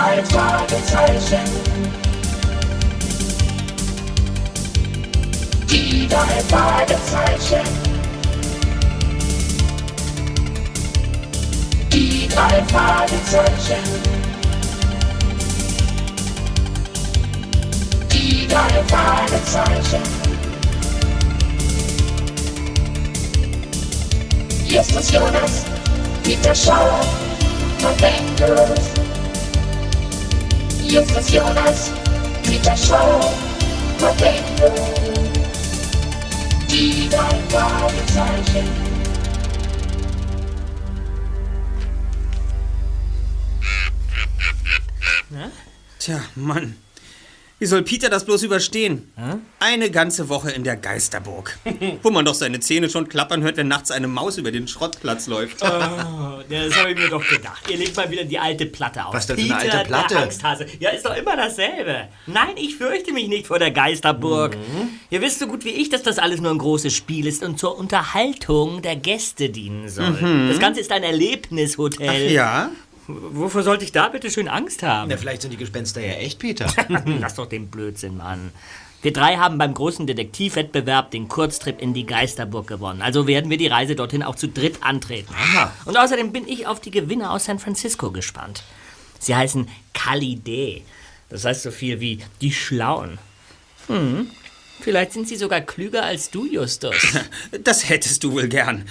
drei Fragezeichen. Die drei Fragezeichen. Die drei Fragezeichen. Die drei Fragezeichen. Hier ist das Jonas, Hier ist das Jonas, Peter Schauer und Bengals. Die drei Fragezeichen. Tja, Mann. Wie soll Peter das bloß überstehen? Eine ganze Woche in der Geisterburg. wo man doch seine Zähne schon klappern hört, wenn nachts eine Maus über den Schrottplatz läuft. Oh, das habe ich mir doch gedacht. Ihr legt mal wieder die alte Platte auf. Was denn für eine alte Platte? Der Angsthase. Ja, ist doch immer dasselbe. Nein, ich fürchte mich nicht vor der Geisterburg. Mhm. Ihr wisst so gut wie ich, dass das alles nur ein großes Spiel ist und zur Unterhaltung der Gäste dienen soll. Das Ganze ist ein Erlebnishotel. Mhm. Ja? Wovor sollte ich da bitte schön Angst haben? Na, vielleicht sind die Gespenster ja echt, Peter. Lass doch den Blödsinn, Mann. Wir drei haben beim großen Detektivwettbewerb den Kurztrip in die Geisterburg gewonnen. Also werden wir die Reise dorthin auch zu dritt antreten. Und außerdem bin ich auf die Gewinner aus San Francisco gespannt. Sie heißen Kalide. Das heißt so viel wie die Schlauen. Hm. Vielleicht sind sie sogar klüger als du, Justus. Das hättest du wohl gern.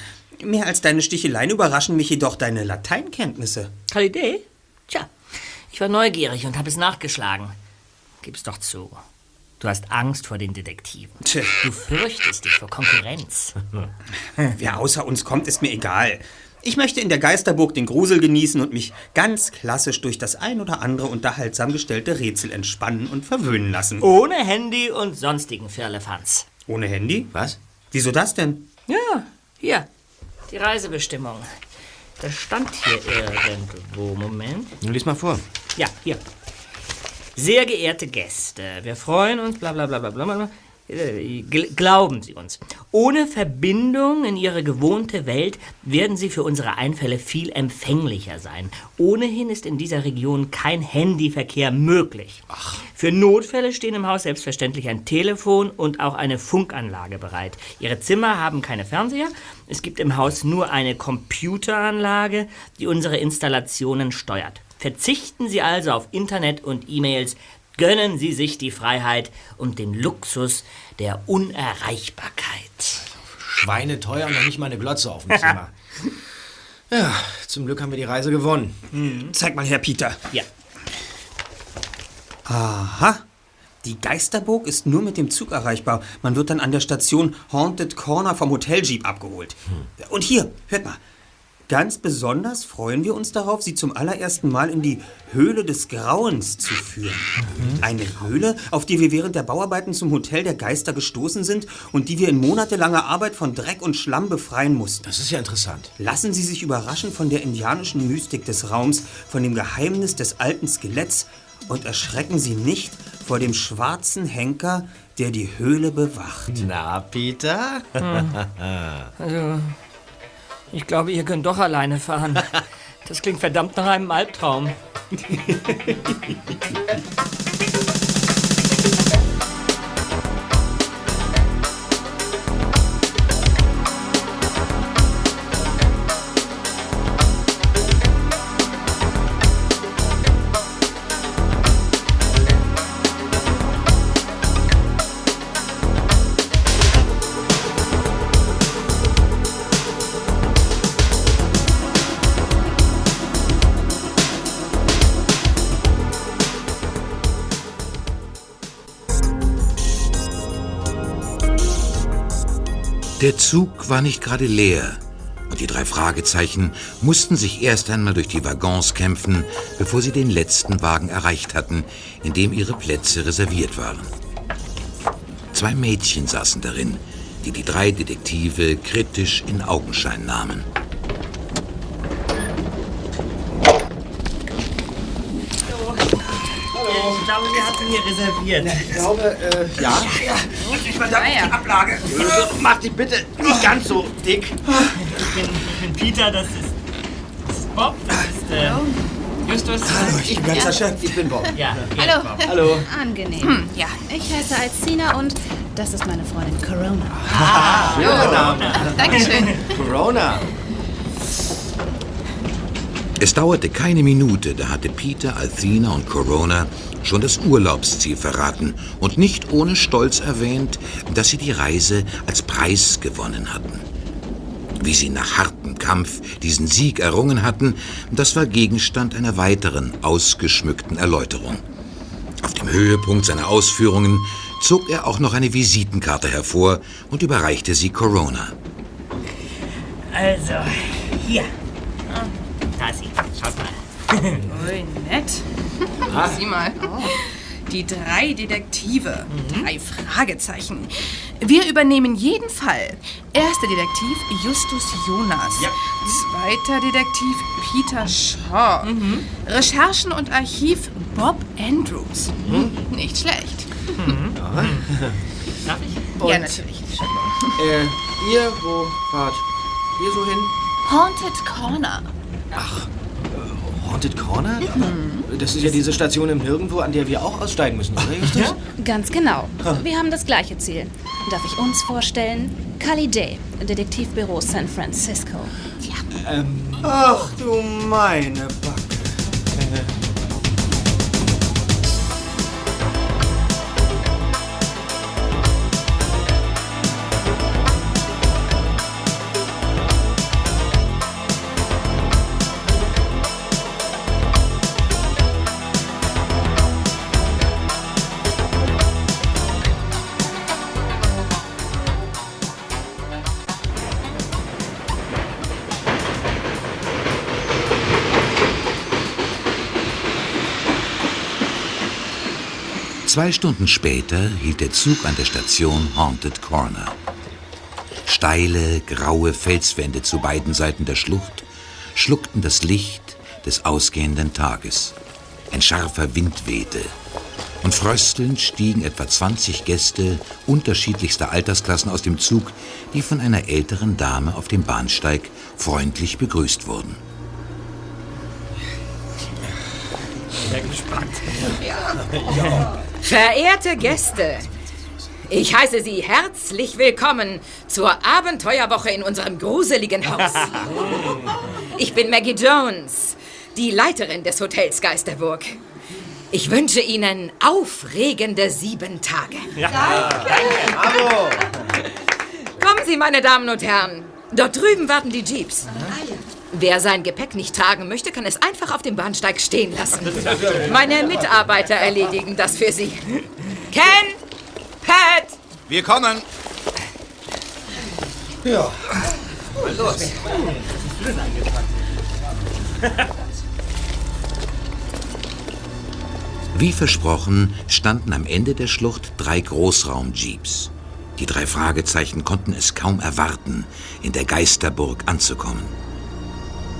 Mehr als deine Sticheleien überraschen mich jedoch deine Lateinkenntnisse. Kalide? Tja, ich war neugierig und habe es nachgeschlagen. Gib's doch zu. Du hast Angst vor den Detektiven. Tja. Du fürchtest dich vor Konkurrenz. Wer außer uns kommt, ist mir egal. Ich möchte in der Geisterburg den Grusel genießen und mich ganz klassisch durch das ein oder andere unterhaltsam gestellte Rätsel entspannen und verwöhnen lassen. Ohne Handy und sonstigen Firlefanz. Ohne Handy? Was? Wieso das denn? Ja, hier. Die Reisebestimmung. Das stand hier irgendwo. Moment. Nun lies mal vor. Ja, hier. Sehr geehrte Gäste, wir freuen uns, bla bla bla bla bla. Äh, gl- Glauben Sie uns. Ohne Verbindung in Ihre gewohnte Welt werden Sie für unsere Einfälle viel empfänglicher sein. Ohnehin ist in dieser Region kein Handyverkehr möglich. Für Notfälle stehen im Haus selbstverständlich ein Telefon und auch eine Funkanlage bereit. Ihre Zimmer haben keine Fernseher. Es gibt im Haus nur eine Computeranlage, die unsere Installationen steuert. Verzichten Sie also auf Internet und E-Mails. Gönnen Sie sich die Freiheit und den Luxus der Unerreichbarkeit. Schweineteuer und noch nicht mal eine Glotze auf dem Zimmer. ja, zum Glück haben wir die Reise gewonnen. Zeig mal her, Peter. Ja, Aha. Die Geisterburg ist nur mit dem Zug erreichbar. Man wird dann an der Station Haunted Corner vom Hotel Jeep abgeholt. Und hier, hört mal. Ganz besonders freuen wir uns darauf, Sie zum allerersten Mal in die Höhle des Grauens zu führen. Eine Höhle, auf die wir während der Bauarbeiten zum Hotel der Geister gestoßen sind und die wir in monatelanger Arbeit von Dreck und Schlamm befreien mussten. Das ist ja interessant. Lassen Sie sich überraschen von der indianischen Mystik des Raums, von dem Geheimnis des alten Skeletts und erschrecken Sie nicht vor dem schwarzen Henker, der die Höhle bewacht. Na, Peter? ich glaube, ihr könnt doch alleine fahren. Das klingt verdammt nach einem Albtraum. Der Zug war nicht gerade leer. Und die drei Fragezeichen mussten sich erst einmal durch die Waggons kämpfen, bevor sie den letzten Wagen erreicht hatten, in dem ihre Plätze reserviert waren. Zwei Mädchen saßen darin, die die drei Detektive kritisch in Augenschein nahmen. Ich glaube, wir hatten hier reserviert. Ich glaube, äh, ja. Ablage. Mach die bitte nicht ganz so dick. Ich bin, ich bin Peter, das ist, das ist Bob, das ist, äh, Justus. Ich bin ganz erschöpft. Ich bin Bob. Ja, Hallo. Hallo. Angenehm. ja, ich heiße Alcina und das ist meine Freundin Corona. Schöner Name. Dankeschön. Corona. Es dauerte keine Minute, da hatte Peter, Althina und Corona schon das Urlaubsziel verraten und nicht ohne Stolz erwähnt, dass sie die Reise als Preis gewonnen hatten. Wie sie nach hartem Kampf diesen Sieg errungen hatten, das war Gegenstand einer weiteren ausgeschmückten Erläuterung. Auf dem Höhepunkt seiner Ausführungen zog er auch noch eine Visitenkarte hervor und überreichte sie Corona. Also, hier. Da ist sie. Schaut mal. Ui, nett. Sieh mal. Die drei Detektive. Drei Fragezeichen. Wir übernehmen jeden Fall. Erster Detektiv Justus Jonas. Zweiter Detektiv Peter Shaw. Recherchen und Archiv Bob Andrews. Nicht schlecht. Darf ich? ja, natürlich. Äh, ihr, wo fahrt ihr so hin? Haunted Corner. Haunted Corner? Das ist ja diese Station im Nirgendwo, an der wir auch aussteigen müssen, oder Justus? Ganz genau. Wir haben das gleiche Ziel. Darf ich uns vorstellen? Kali Day, Detektivbüro San Francisco. Ach du meine Backe. Zwei Stunden später hielt der Zug an der Station Haunted Corner. Steile, graue Felswände zu beiden Seiten der Schlucht schluckten das Licht des ausgehenden Tages. Ein scharfer Wind wehte. Und fröstelnd stiegen etwa 20 Gäste unterschiedlichster Altersklassen aus dem Zug, die von einer älteren Dame auf dem Bahnsteig freundlich begrüßt wurden. Verehrte Gäste, ich heiße Sie herzlich willkommen zur Abenteuerwoche in unserem gruseligen Haus. Ich bin Maggie Jones, die Leiterin des Hotels Geisterburg. Ich wünsche Ihnen aufregende sieben Tage. Bravo! Kommen Sie, meine Damen und Herren. Dort drüben warten die Jeeps. Wer sein Gepäck nicht tragen möchte, kann es einfach auf dem Bahnsteig stehen lassen. Meine Mitarbeiter erledigen das für Sie. Ken, Pat, Wir kommen. Ja. Wie versprochen standen am Ende der Schlucht drei Großraumjeeps. Die drei Fragezeichen konnten es kaum erwarten, in der Geisterburg anzukommen.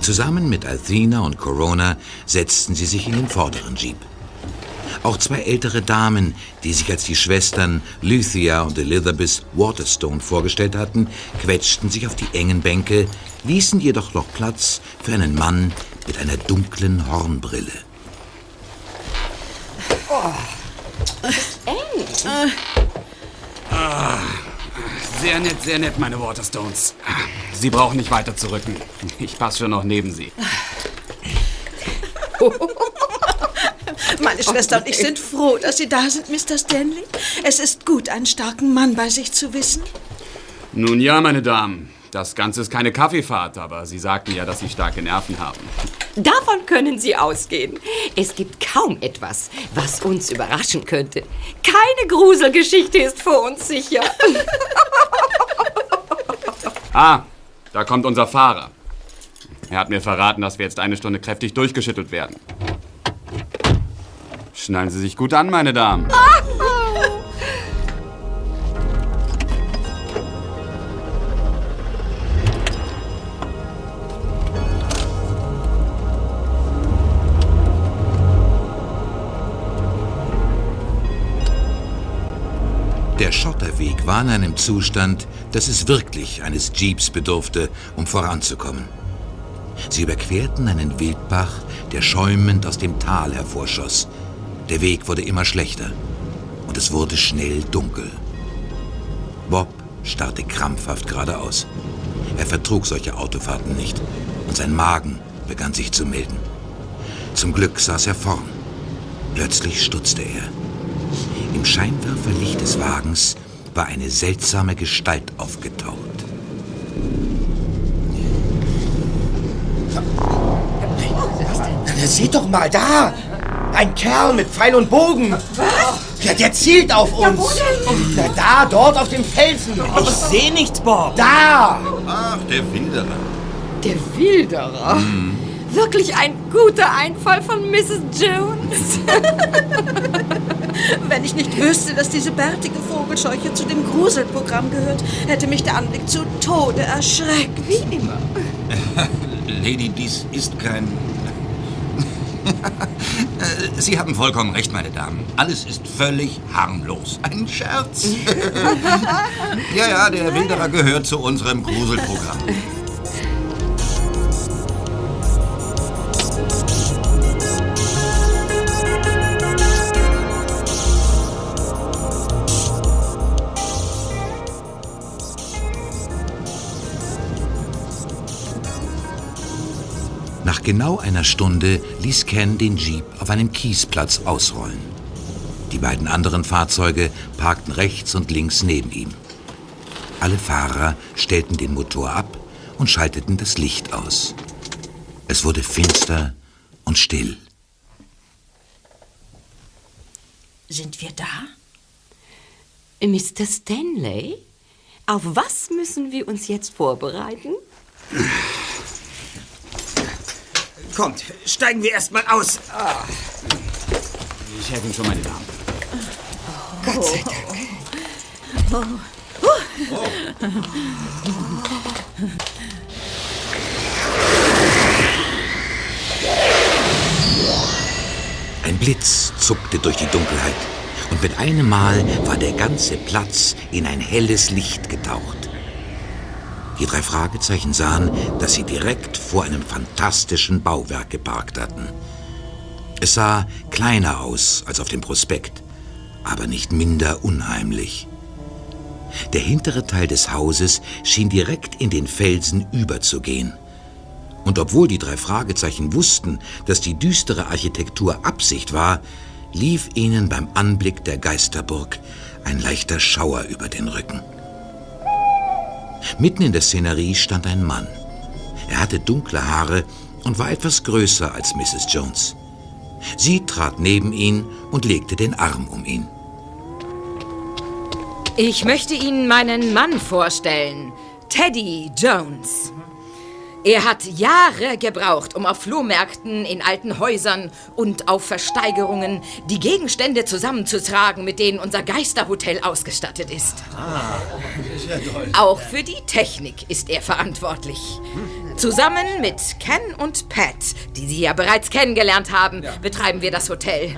Zusammen mit Althena und Corona setzten sie sich in den vorderen Jeep. Auch zwei ältere Damen, die sich als die Schwestern Luthia und Elizabeth Waterstone vorgestellt hatten, quetschten sich auf die engen Bänke, ließen jedoch noch Platz für einen Mann mit einer dunklen Hornbrille. Sehr nett, sehr nett, meine Waterstones. Sie brauchen nicht weiter zu rücken. Ich passe schon noch neben Sie. Meine Schwester und ich sind froh, dass Sie da sind, Mr. Stanley. Es ist gut, einen starken Mann bei sich zu wissen. Nun ja, meine Damen. Das Ganze ist keine Kaffeefahrt, aber Sie sagten ja, dass Sie starke Nerven haben. Davon können Sie ausgehen. Es gibt kaum etwas, was uns überraschen könnte. Keine Gruselgeschichte ist vor uns sicher. Ah, da kommt unser Fahrer. Er hat mir verraten, dass wir jetzt eine Stunde kräftig durchgeschüttelt werden. Schnallen Sie sich gut an, meine Damen. Der Schotterweg war in einem Zustand, dass es wirklich eines Jeeps bedurfte, um voranzukommen. Sie überquerten einen Wildbach, der schäumend aus dem Tal hervorschoss. Der Weg wurde immer schlechter und es wurde schnell dunkel. Bob starrte krampfhaft geradeaus. Er vertrug solche Autofahrten nicht und sein Magen begann sich zu melden. Zum Glück saß er vorn. Plötzlich stutzte er. Im Scheinwerferlicht des Wagens war eine seltsame Gestalt aufgetaucht. Na, seht doch mal da! Ein Kerl mit Pfeil und Bogen! Was? Ja, der zielt auf uns! Na, da, dort auf dem Felsen! Ich sehe nichts, Bob. Da! Ach, der Wilderer. Der Wilderer. Wirklich ein guter Einfall von Mrs. Jones. Wenn ich nicht wüsste, dass diese bärtige Vogelscheuche zu dem Gruselprogramm gehört, hätte mich der Anblick zu Tode erschreckt. Wie immer. Lady, dies ist kein... Äh, Sie haben vollkommen recht, meine Damen. Alles ist völlig harmlos. Ein Scherz. ja, ja, der Wilderer gehört zu unserem Gruselprogramm. Nach genau einer Stunde ließ Ken den Jeep auf einem Kiesplatz ausrollen. Die beiden anderen Fahrzeuge parkten rechts und links neben ihm. Alle Fahrer stellten den Motor ab und schalteten das Licht aus. Es wurde finster und still. Sind wir da? Mr. Stanley, auf was müssen wir uns jetzt vorbereiten? Kommt, steigen wir erst mal aus. Ich helfe Ihnen schon, meine Damen. Gott sei Dank. Ein Blitz zuckte durch die Dunkelheit und mit einem Mal war der ganze Platz in ein helles Licht getaucht. Die drei Fragezeichen sahen, dass sie direkt vor einem fantastischen Bauwerk geparkt hatten. Es sah kleiner aus als auf dem Prospekt, aber nicht minder unheimlich. Der hintere Teil des Hauses schien direkt in den Felsen überzugehen. Und obwohl die drei Fragezeichen wussten, dass die düstere Architektur Absicht war, lief ihnen beim Anblick der Geisterburg ein leichter Schauer über den Rücken. Mitten in der Szenerie stand ein Mann. Er hatte dunkle Haare und war etwas größer als Mrs. Jones. Sie trat neben ihn und legte den Arm um ihn. Ich möchte Ihnen meinen Mann vorstellen. Teddy Jones. Er hat Jahre gebraucht, um auf Flohmärkten, in alten Häusern und auf Versteigerungen die Gegenstände zusammenzutragen, mit denen unser Geisterhotel ausgestattet ist. Auch für die Technik ist er verantwortlich. Zusammen mit Ken und Pat, die Sie ja bereits kennengelernt haben, betreiben wir das Hotel.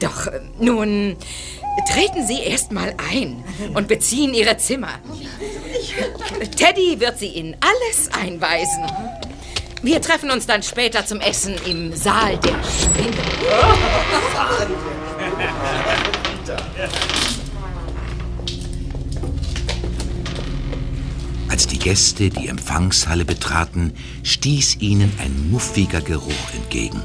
Doch äh, nun treten Sie erst mal ein und beziehen Ihre Zimmer. Teddy wird Sie in alles einweisen. Wir treffen uns dann später zum Essen im Saal der Spinnen. Als die Gäste die Empfangshalle betraten, stieß ihnen ein muffiger Geruch entgegen.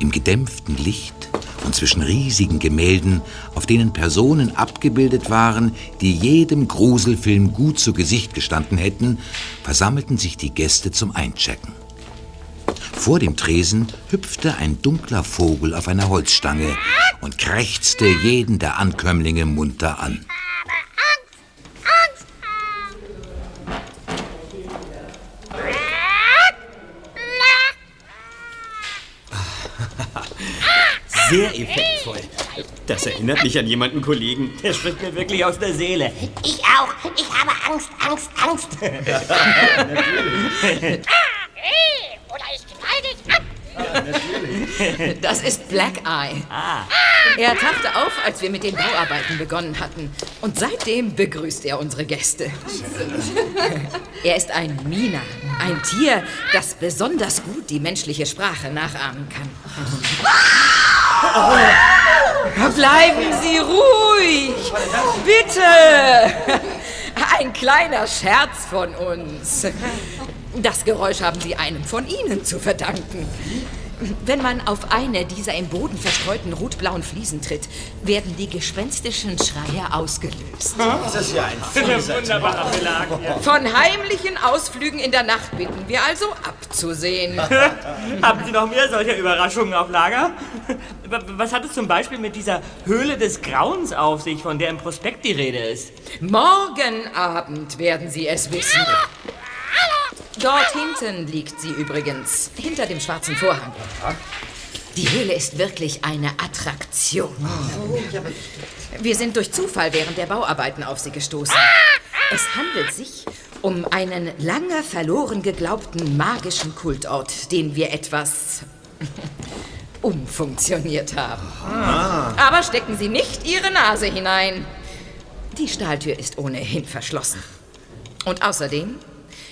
Im gedämpften Licht und zwischen riesigen Gemälden, auf denen Personen abgebildet waren, die jedem Gruselfilm gut zu Gesicht gestanden hätten, versammelten sich die Gäste zum Einchecken. Vor dem Tresen hüpfte ein dunkler Vogel auf einer Holzstange und krächzte jeden der Ankömmlinge munter an. Sehr effektvoll. Das erinnert mich an jemanden Kollegen. Der spricht mir wirklich aus der Seele. Ich auch. Ich habe Angst, Angst, Angst. Oder ich knall dich ab. Das ist Black Eye. Er tauchte auf, als wir mit den Bauarbeiten begonnen hatten. Und seitdem begrüßt er unsere Gäste. Er ist ein Miner. Ein Tier, das besonders gut die menschliche Sprache nachahmen kann. Bleiben Sie ruhig! Bitte! Ein kleiner Scherz von uns. Das Geräusch haben Sie einem von Ihnen zu verdanken. Wenn man auf eine dieser im Boden verstreuten rotblauen Fliesen tritt, werden die gespenstischen Schreie ausgelöst. Das ist ja ein Wunderbarer Belag. Von heimlichen Ausflügen in der Nacht bitten wir also abzusehen. Haben Sie noch mehr solcher Überraschungen auf Lager? Was hat es zum Beispiel mit dieser Höhle des Grauens auf sich, von der im Prospekt die Rede ist? Morgen Abend werden Sie es wissen. Dort hinten liegt sie übrigens, hinter dem schwarzen Vorhang. Die Höhle ist wirklich eine Attraktion. Wir sind durch Zufall während der Bauarbeiten auf sie gestoßen. Es handelt sich um einen lange verloren geglaubten magischen Kultort, den wir etwas umfunktioniert haben. Aber stecken Sie nicht Ihre Nase hinein. Die Stahltür ist ohnehin verschlossen. Und außerdem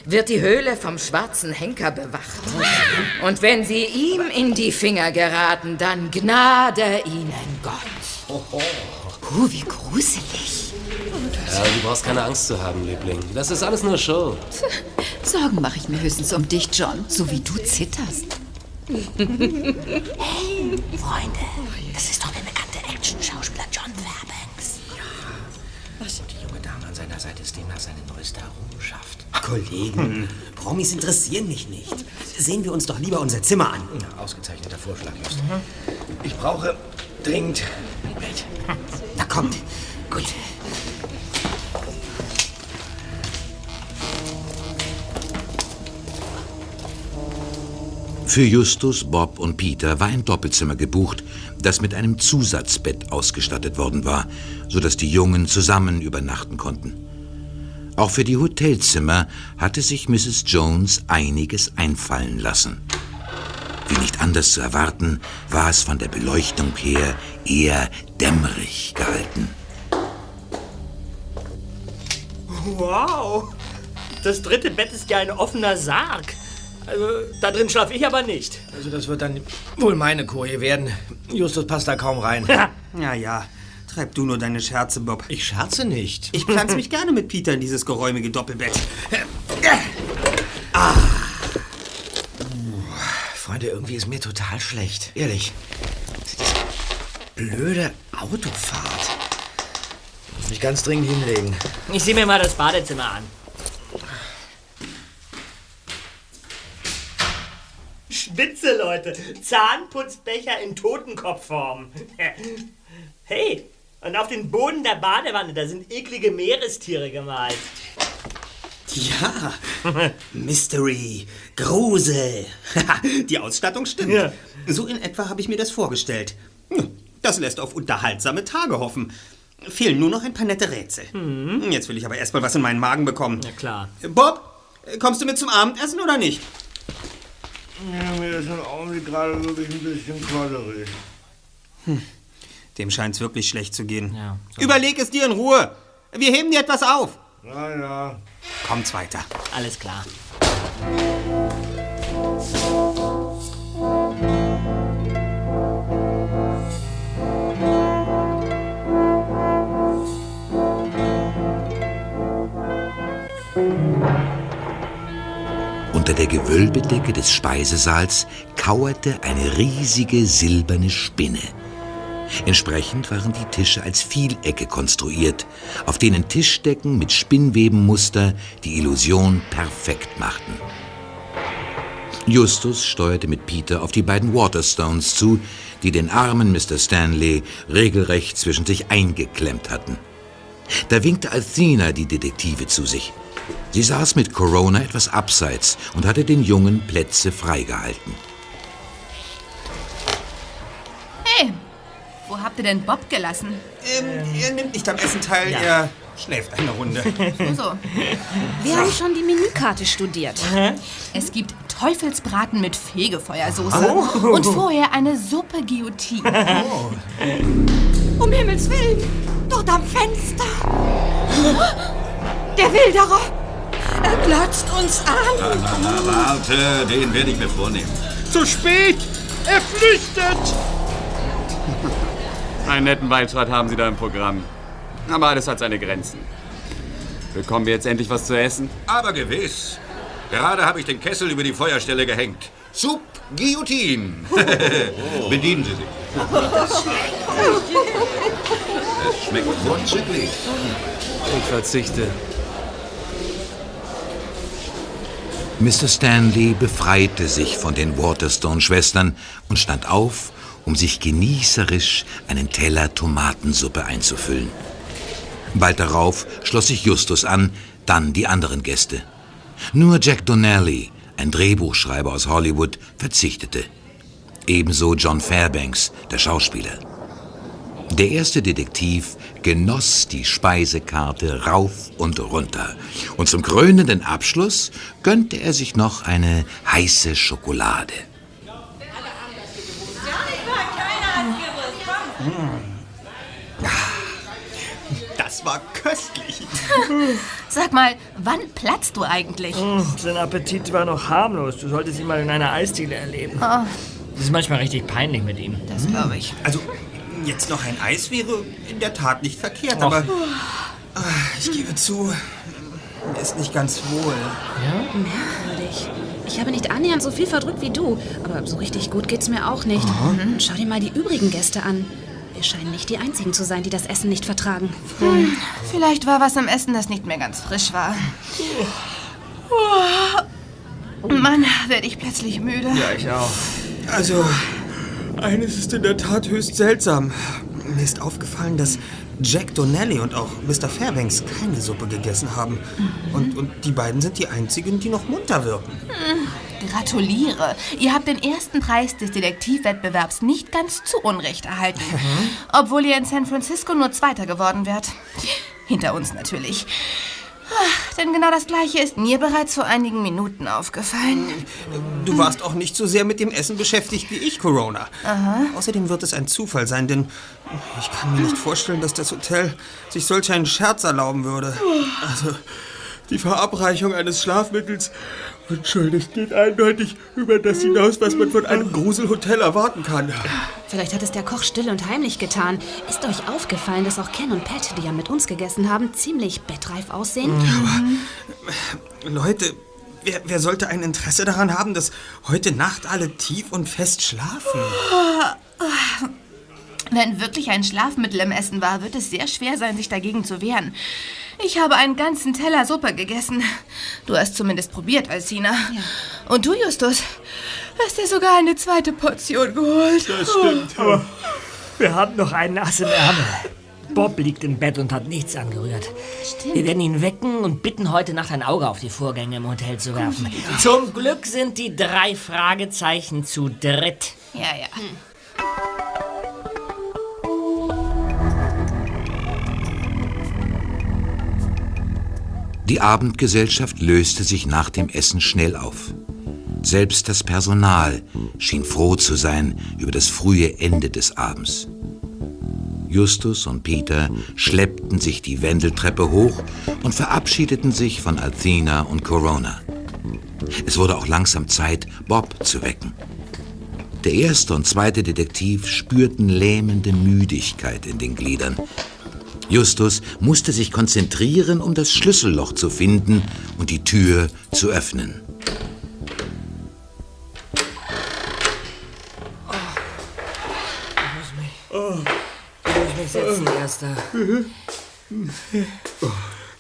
wird die Höhle vom schwarzen Henker bewacht. Und wenn Sie ihm in die Finger geraten, dann gnade Ihnen Gott. Puh, wie gruselig. Ja, du brauchst keine Angst zu haben, Liebling. Das ist alles nur Show. Sorgen mache ich mir höchstens um dich, John. So wie du zitterst. hey, Freunde, Kollegen, Promis interessieren mich nicht. Sehen wir uns doch lieber unser Zimmer an. Ja, ausgezeichneter Vorschlag, Just. Ich brauche dringend Bett. Na kommt. Gut. Für Justus, Bob und Peter war ein Doppelzimmer gebucht, das mit einem Zusatzbett ausgestattet worden war, sodass die Jungen zusammen übernachten konnten. Auch für die Hotelzimmer hatte sich Mrs. Jones einiges einfallen lassen. Wie nicht anders zu erwarten, war es von der Beleuchtung her eher dämmerig gehalten. Wow, das dritte Bett ist ja ein offener Sarg. Also, da drin schlafe ich aber nicht. Also das wird dann wohl meine Koje werden. Justus passt da kaum rein. Ja, ja. Treib du nur deine Scherze, Bob. Ich scherze nicht. Ich pflanze mich gerne mit Peter in dieses geräumige Doppelbett. Freunde, irgendwie ist mir total schlecht. Ehrlich. Diese blöde Autofahrt. Ich muss mich ganz dringend hinlegen. Ich sehe mir mal das Badezimmer an. Spitze, Leute. Zahnputzbecher in Totenkopfform. Hey, und auf den Boden der Badewanne, da sind eklige Meerestiere gemalt. Ja, Mystery, Grusel. Die Ausstattung stimmt. Ja. So in etwa habe ich mir das vorgestellt. Hm, Das lässt auf unterhaltsame Tage hoffen. Fehlen nur noch ein paar nette Rätsel. Jetzt will ich aber erstmal was in meinen Magen bekommen. Ja, klar. Bob, kommst du mit zum Abendessen oder nicht? Ja, mir ist im Augenblick gerade wirklich ein bisschen quadrig. Dem scheint's wirklich schlecht zu gehen. Ja, Überleg es dir in Ruhe. Wir heben dir etwas auf. Ja, ja. Kommt's weiter. Alles klar. Unter der Gewölbedecke des Speisesaals kauerte eine riesige silberne Spinne. Entsprechend waren die Tische als Vielecke konstruiert, auf denen Tischdecken mit Spinnwebenmuster die Illusion perfekt machten. Justus steuerte mit Peter auf die beiden Waterstones zu, die den armen Mr. Stanley regelrecht zwischen sich eingeklemmt hatten. Da winkte Athena die Detektive zu sich. Sie saß mit Corona etwas abseits und hatte den Jungen Plätze freigehalten. Hey, wo habt ihr denn Bob gelassen? Ähm, er nimmt nicht am Essen teil, Ja. er schläft eine Runde. So, Wir haben schon die Menükarte studiert. es gibt Teufelsbraten mit Fegefeuersoße und vorher eine Suppe Guillotine. Um Himmels Willen! Dort am Fenster! Der Wilderer! Er glotzt uns an. Na, na, warte, den werde ich mir vornehmen. Zu spät! Er flüchtet! Einen netten Waldschrat haben Sie da im Programm. Aber alles hat seine Grenzen. Bekommen wir jetzt endlich was zu essen? Aber gewiss. Gerade habe ich den Kessel über die Feuerstelle gehängt. Soup Guillotine. Bedienen Sie sich. Es schmeckt vorzüglich. Ich verzichte. Mr. Stanley befreite sich von den Waterstone-Schwestern und stand auf, um sich genießerisch einen Teller Tomatensuppe einzufüllen. Bald darauf schloss sich Justus an, dann die anderen Gäste. Nur Jack Donnelly, ein Drehbuchschreiber aus Hollywood, verzichtete. Ebenso John Fairbanks, der Schauspieler. Der erste Detektiv genoss die Speisekarte rauf und runter. Und zum krönenden Abschluss gönnte er sich noch eine heiße Schokolade. Das war köstlich. Sag mal, wann platzt du eigentlich? Hm, sein Appetit war noch harmlos. Du solltest ihn mal in einer Eisdiele erleben. Oh, Das ist manchmal richtig peinlich mit ihm. das glaube ich. Also, jetzt noch ein Eis wäre in der Tat nicht verkehrt, Och. aber ah, ich gebe zu, mir ist nicht ganz wohl. Merkwürdig. Ich habe nicht annähernd so viel verdrückt wie du, aber so richtig gut geht's mir auch nicht. Und schau dir mal die übrigen Gäste an. Wir scheinen nicht die einzigen zu sein, die das Essen nicht vertragen. Hm, vielleicht war was im Essen, das nicht mehr ganz frisch war. Oh. Mann, werde ich plötzlich müde. Ja, ich auch. Also, eines ist in der Tat höchst seltsam. Mir ist aufgefallen, dass Jack Donnelly und auch Mr. Fairbanks keine Suppe gegessen haben. Und, und die beiden sind die einzigen, die noch munter wirken. Hm, Gratuliere. Ihr habt den ersten Preis des Detektivwettbewerbs nicht ganz zu Unrecht erhalten. Obwohl ihr in San Francisco nur Zweiter geworden wärt. Hinter uns natürlich. Ach, Denn genau das Gleiche ist mir bereits vor einigen Minuten aufgefallen. Du warst auch nicht so sehr mit dem Essen beschäftigt wie ich, Corona. Aha. Außerdem wird es ein Zufall sein, denn ich kann mir nicht vorstellen, dass das Hotel sich solch einen Scherz erlauben würde. Also, die Verabreichung eines Schlafmittels, entschuldigt, geht eindeutig über das hinaus, was man von einem Gruselhotel erwarten kann. Vielleicht hat es der Koch still und heimlich getan. Ist euch aufgefallen, dass auch Ken und Pat, die ja mit uns gegessen haben, ziemlich bettreif aussehen? Leute, wer, wer sollte ein Interesse daran haben, dass heute Nacht alle tief und fest schlafen? Wenn wirklich ein Schlafmittel im Essen war, wird es sehr schwer sein, sich dagegen zu wehren. Ich habe einen ganzen Teller Suppe gegessen. Du hast zumindest probiert, Alcina. Und du, Justus, hast dir sogar eine zweite Portion geholt. Das stimmt. Aber wir haben noch einen Ass im Ärmel. Bob liegt im Bett und hat nichts angerührt. Wir werden ihn wecken und bitten, heute Nacht ein Auge auf die Vorgänge im Hotel zu werfen. Zum Glück sind die drei Fragezeichen zu dritt. Ja, ja. Die Abendgesellschaft löste sich nach dem Essen schnell auf. Selbst das Personal schien froh zu sein über das frühe Ende des Abends. Justus und Peter schleppten sich die Wendeltreppe hoch und verabschiedeten sich von Althena und Corona. Es wurde auch langsam Zeit, Bob zu wecken. Der erste und zweite Detektiv spürten lähmende Müdigkeit in den Gliedern. Justus musste sich konzentrieren, um das Schlüsselloch zu finden und die Tür zu öffnen. Oh, ich muss mich setzen, Erster.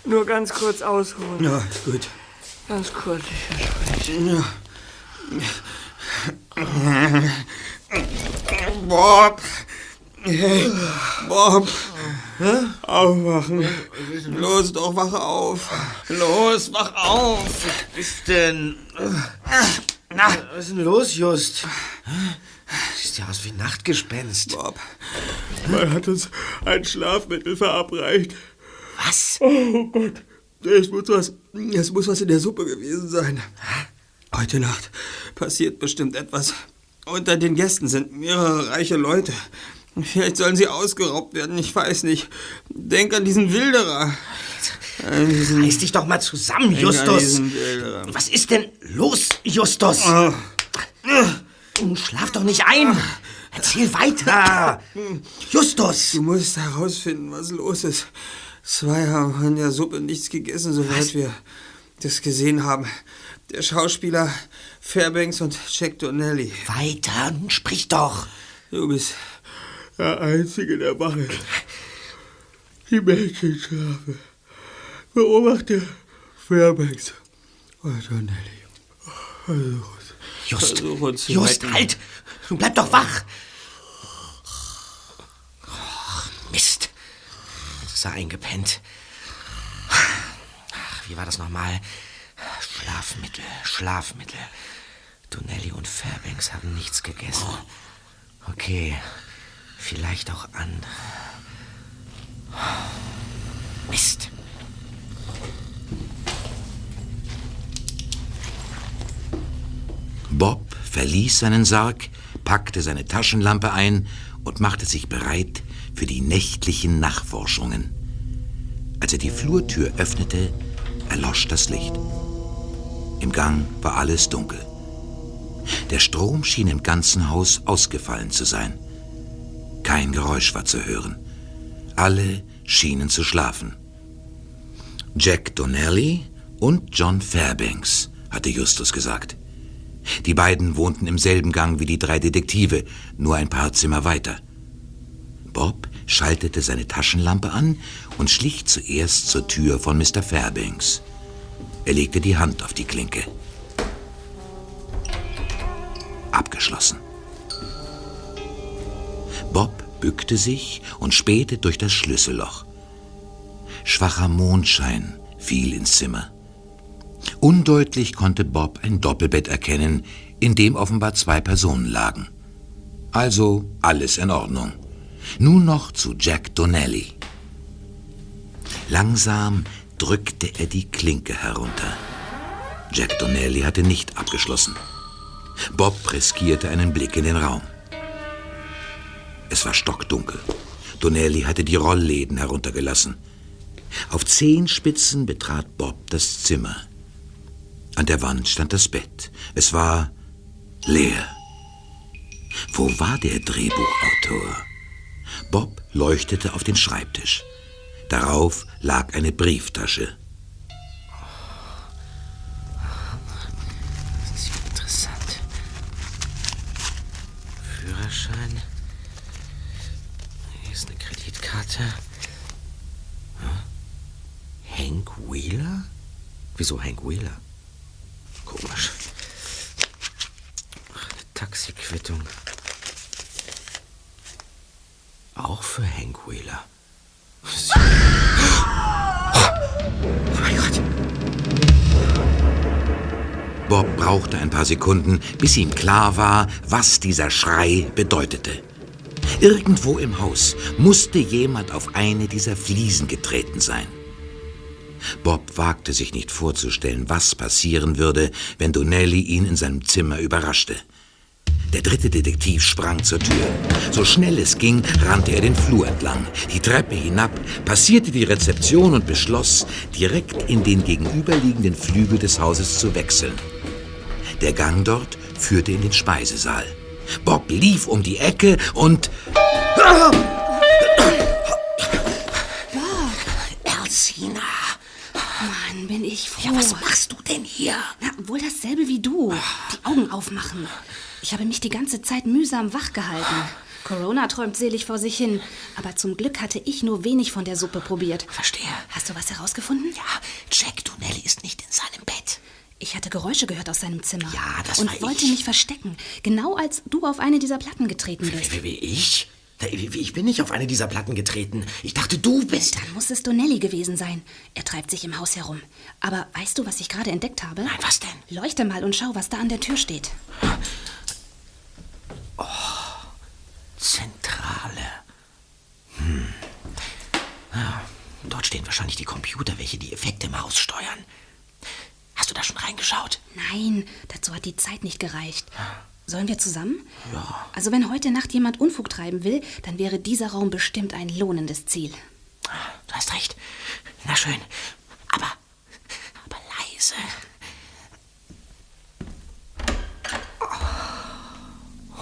Nur ganz kurz ausruhen. Ja, gut. Ganz kurz, ich verspreche. Bob! Hey, Bob! Aufwachen. Los, doch, wache auf. Los, wach auf. Was ist denn? Na, Was ist denn los, Just? Sieht ja aus wie ein Nachtgespenst. Bob, man hat uns ein Schlafmittel verabreicht. Was? Oh Gott, es muss was, es muss was in der Suppe gewesen sein. Heute Nacht passiert bestimmt etwas. Unter den Gästen sind mehrere reiche Leute. Vielleicht sollen sie ausgeraubt werden, ich weiß nicht. Denk an diesen Wilderer. Reiß dich doch mal zusammen, Justus. diesen. Was ist denn los, Justus? Ah. Schlaf doch nicht ein. Erzähl weiter. Justus. Du musst herausfinden, was los ist. Zwei haben von der Suppe nichts gegessen, soweit wir das gesehen haben. Der Schauspieler Fairbanks und Jack Donnelly. Weiter, nun sprich doch. Du bist der Einzige, der wach ist. Die Mädchen schlafen. Beobachte Fairbanks und Donnelly. Uns. Just, Just, retten. halt. Bleib doch wach. Oh, Mist. Jetzt ist er eingepennt. Ach, wie war das nochmal? Schlafmittel, Schlafmittel. Donnelly und Fairbanks haben nichts gegessen. Okay, vielleicht auch andere. Mist. Bob verließ seinen Sarg, packte seine Taschenlampe ein und machte sich bereit für die nächtlichen Nachforschungen. Als er die Flurtür öffnete, erlosch das Licht. Im Gang war alles dunkel. Der Strom schien im ganzen Haus ausgefallen zu sein. Kein Geräusch war zu hören. Alle schienen zu schlafen. Jack Donnelly und John Fairbanks, hatte Justus gesagt. Die beiden wohnten im selben Gang wie die drei Detektive, nur ein paar Zimmer weiter. Bob schaltete seine Taschenlampe an und schlich zuerst zur Tür von Mr. Fairbanks. Er legte die Hand auf die Klinke. Abgeschlossen. Bob bückte sich und spähte durch das Schlüsselloch. Schwacher Mondschein fiel ins Zimmer. Undeutlich konnte Bob ein Doppelbett erkennen, in dem offenbar zwei Personen lagen. Also alles in Ordnung. Nun noch zu Jack Donnelly. Langsam drückte er die Klinke herunter. Jack Donnelly hatte nicht abgeschlossen. Bob riskierte einen Blick in den Raum. Es war stockdunkel. Donnelly hatte die Rollläden heruntergelassen. Auf Zehenspitzen betrat Bob das Zimmer. An der Wand stand das Bett. Es war leer. Wo war der Drehbuchautor? Bob leuchtete auf den Schreibtisch. Darauf lag eine Brieftasche. Das ist ja interessant. Führerschein. Hm? Hank Wheeler? Wieso Hank Wheeler? Komisch. Ach, eine Taxiquittung. Auch für Hank Wheeler. Oh mein Gott. Bob brauchte ein paar Sekunden, bis ihm klar war, was dieser Schrei bedeutete. Irgendwo im Haus musste jemand auf eine dieser Fliesen getreten sein. Bob wagte sich nicht vorzustellen, was passieren würde, wenn Donnelly ihn in seinem Zimmer überraschte. Der dritte Detektiv sprang zur Tür. So schnell es ging, rannte er den Flur entlang, die Treppe hinab, passierte die Rezeption und beschloss, direkt in den gegenüberliegenden Flügel des Hauses zu wechseln. Der Gang dort führte in den Speisesaal. Bob lief um die Ecke und... Elsina! Mann, bin ich froh. Ja, was machst du denn hier? Na, wohl dasselbe wie du. Die Augen aufmachen. Ich habe mich die ganze Zeit mühsam wach gehalten. Corona träumt selig vor sich hin. Aber zum Glück hatte ich nur wenig von der Suppe probiert. Verstehe. Hast du was herausgefunden? Ja, Jack Donnelly ist nicht in seinem Bett. Ich hatte Geräusche gehört aus seinem Zimmer. Ja, das Und war wollte ich. mich verstecken. Genau als du auf eine dieser Platten getreten bist. Wie, wie ich? Ich bin nicht auf eine dieser Platten getreten. Ich dachte, du bist. Dann muss es Donnelly gewesen sein. Er treibt sich im Haus herum. Aber weißt du, was ich gerade entdeckt habe? Nein, was denn? Leuchte mal und schau, was da an der Tür steht. Zentrale. Hm. Ja, dort stehen wahrscheinlich die Computer, welche die Effekte im Haus steuern. Hast du da schon reingeschaut? Nein, dazu hat die Zeit nicht gereicht. Sollen wir zusammen? Ja. Also wenn heute Nacht jemand Unfug treiben will, dann wäre dieser Raum bestimmt ein lohnendes Ziel. Du hast recht. Na schön. Scheiße.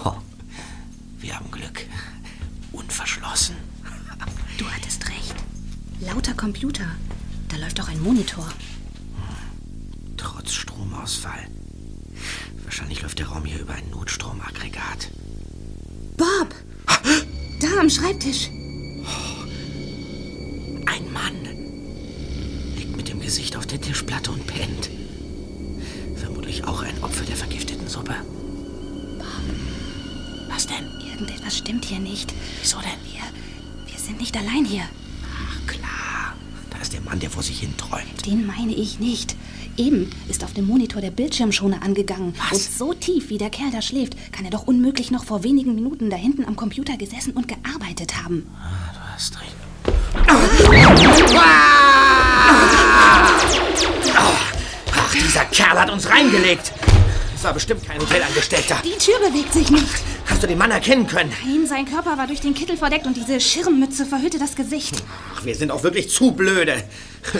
Oh, wir haben Glück. Unverschlossen. Du hattest recht. Lauter Computer. Da läuft auch ein Monitor. Trotz Stromausfall. Wahrscheinlich läuft der Raum hier über ein Notstromaggregat. Bob! Da am Schreibtisch. Ein Mann liegt mit dem Gesicht auf der Tischplatte und pennt. Vermutlich auch ein Opfer der vergifteten Suppe. Was denn? Irgendetwas stimmt hier nicht. Wieso denn? Wir, wir sind nicht allein hier. Da ist der Mann, der vor sich hin träumt. Den meine ich nicht. Eben ist auf dem Monitor der Bildschirmschoner angegangen. Und so tief, wie der Kerl da schläft, kann er doch unmöglich noch vor wenigen Minuten da hinten am Computer gesessen und gearbeitet haben. Du hast recht. Ach, dieser Kerl hat uns reingelegt. Das war bestimmt kein Hotelangestellter. Die Tür bewegt sich nicht. Hast du den Mann erkennen können? Nein, sein Körper war durch den Kittel verdeckt und diese Schirmmütze verhüllte das Gesicht. Ach, wir sind auch wirklich zu blöde.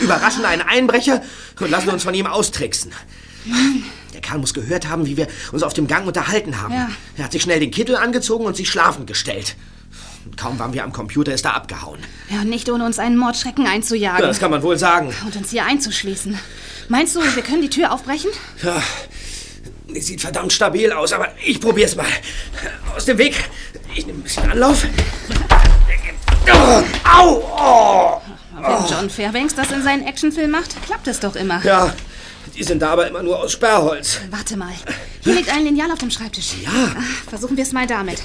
Überraschen einen Einbrecher und lassen uns von ihm austricksen. Der Kerl muss gehört haben, wie wir uns auf dem Gang unterhalten haben. Ja. Er hat sich schnell den Kittel angezogen und sich schlafen gestellt. Und kaum waren wir am Computer, ist er abgehauen. Ja, und nicht ohne uns einen Mordschrecken einzujagen. Ja, das kann man wohl sagen. Und uns hier einzuschließen. Meinst du, wir können die Tür aufbrechen? Ja, sieht verdammt stabil aus, aber ich probier's mal. Aus dem Weg. Ich nehme ein bisschen Anlauf. Oh, au! Oh. Wenn John Fairbanks das in seinen Actionfilm macht, klappt es doch immer. Ja, die sind da aber immer nur aus Sperrholz. Warte mal. Hier liegt ein Lineal auf dem Schreibtisch. Ja. Ah, Versuchen wir es mal damit.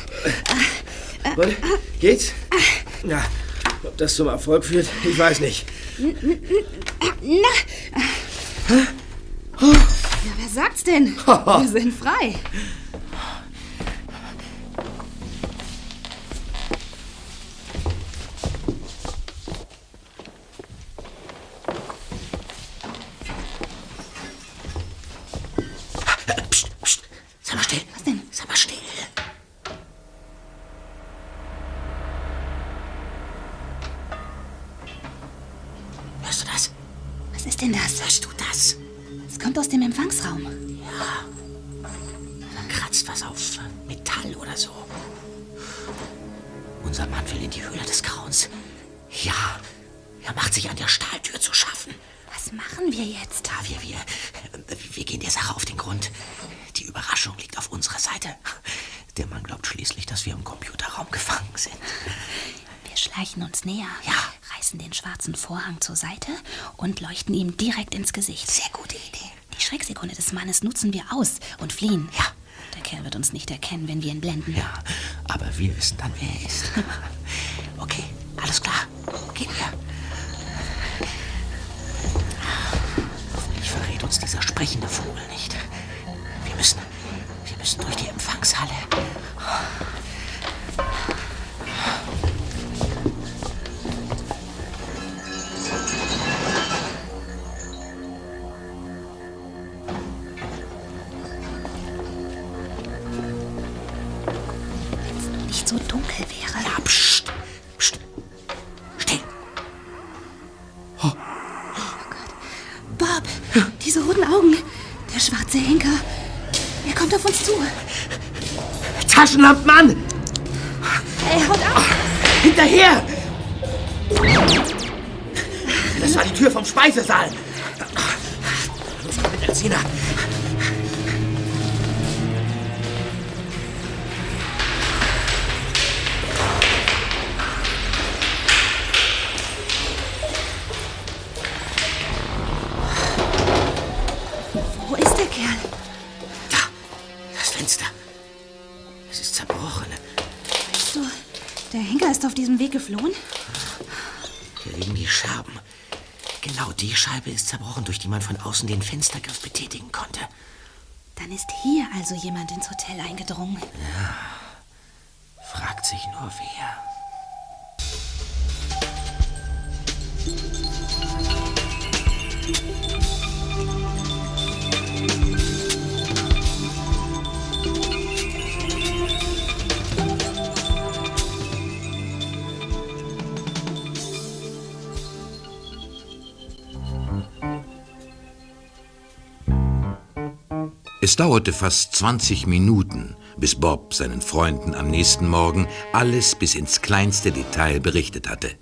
Und, geht's? Ja, ob das zum Erfolg führt, ich weiß nicht. N- Na. Ja, wer sagt's denn? Wir sind frei. Metall oder so. Unser Mann will in die Höhle des Grauens. Ja, er macht sich an der Stahltür zu schaffen. Was machen wir jetzt? Da wir, wir, wir gehen der Sache auf den Grund. Die Überraschung liegt auf unserer Seite. Der Mann glaubt schließlich, dass wir im Computerraum gefangen sind. Wir schleichen uns näher, Ja. reißen den schwarzen Vorhang zur Seite und leuchten ihm direkt ins Gesicht. Sehr gute Idee. Die Schrecksekunde des Mannes nutzen wir aus und fliehen. Ja. Der Kerl wird uns nicht erkennen, wenn wir ihn blenden. Ja, aber wir wissen dann, wer er ist. Okay, alles klar. Gehen wir. Hoffentlich verrät uns dieser sprechende Vogel nicht. Wir müssen, wir müssen durch die Empfangshalle. Taschenlampen an! Er haut ab. Hinterher! Das war die Tür vom Speisesaal. Scheibe ist zerbrochen, durch die man von außen den Fenstergriff betätigen konnte. Dann ist hier also jemand ins Hotel eingedrungen. Ja. Fragt sich nur wer. Thank you. Es dauerte fast 20 Minuten, bis Bob seinen Freunden am nächsten Morgen alles bis ins kleinste Detail berichtet hatte.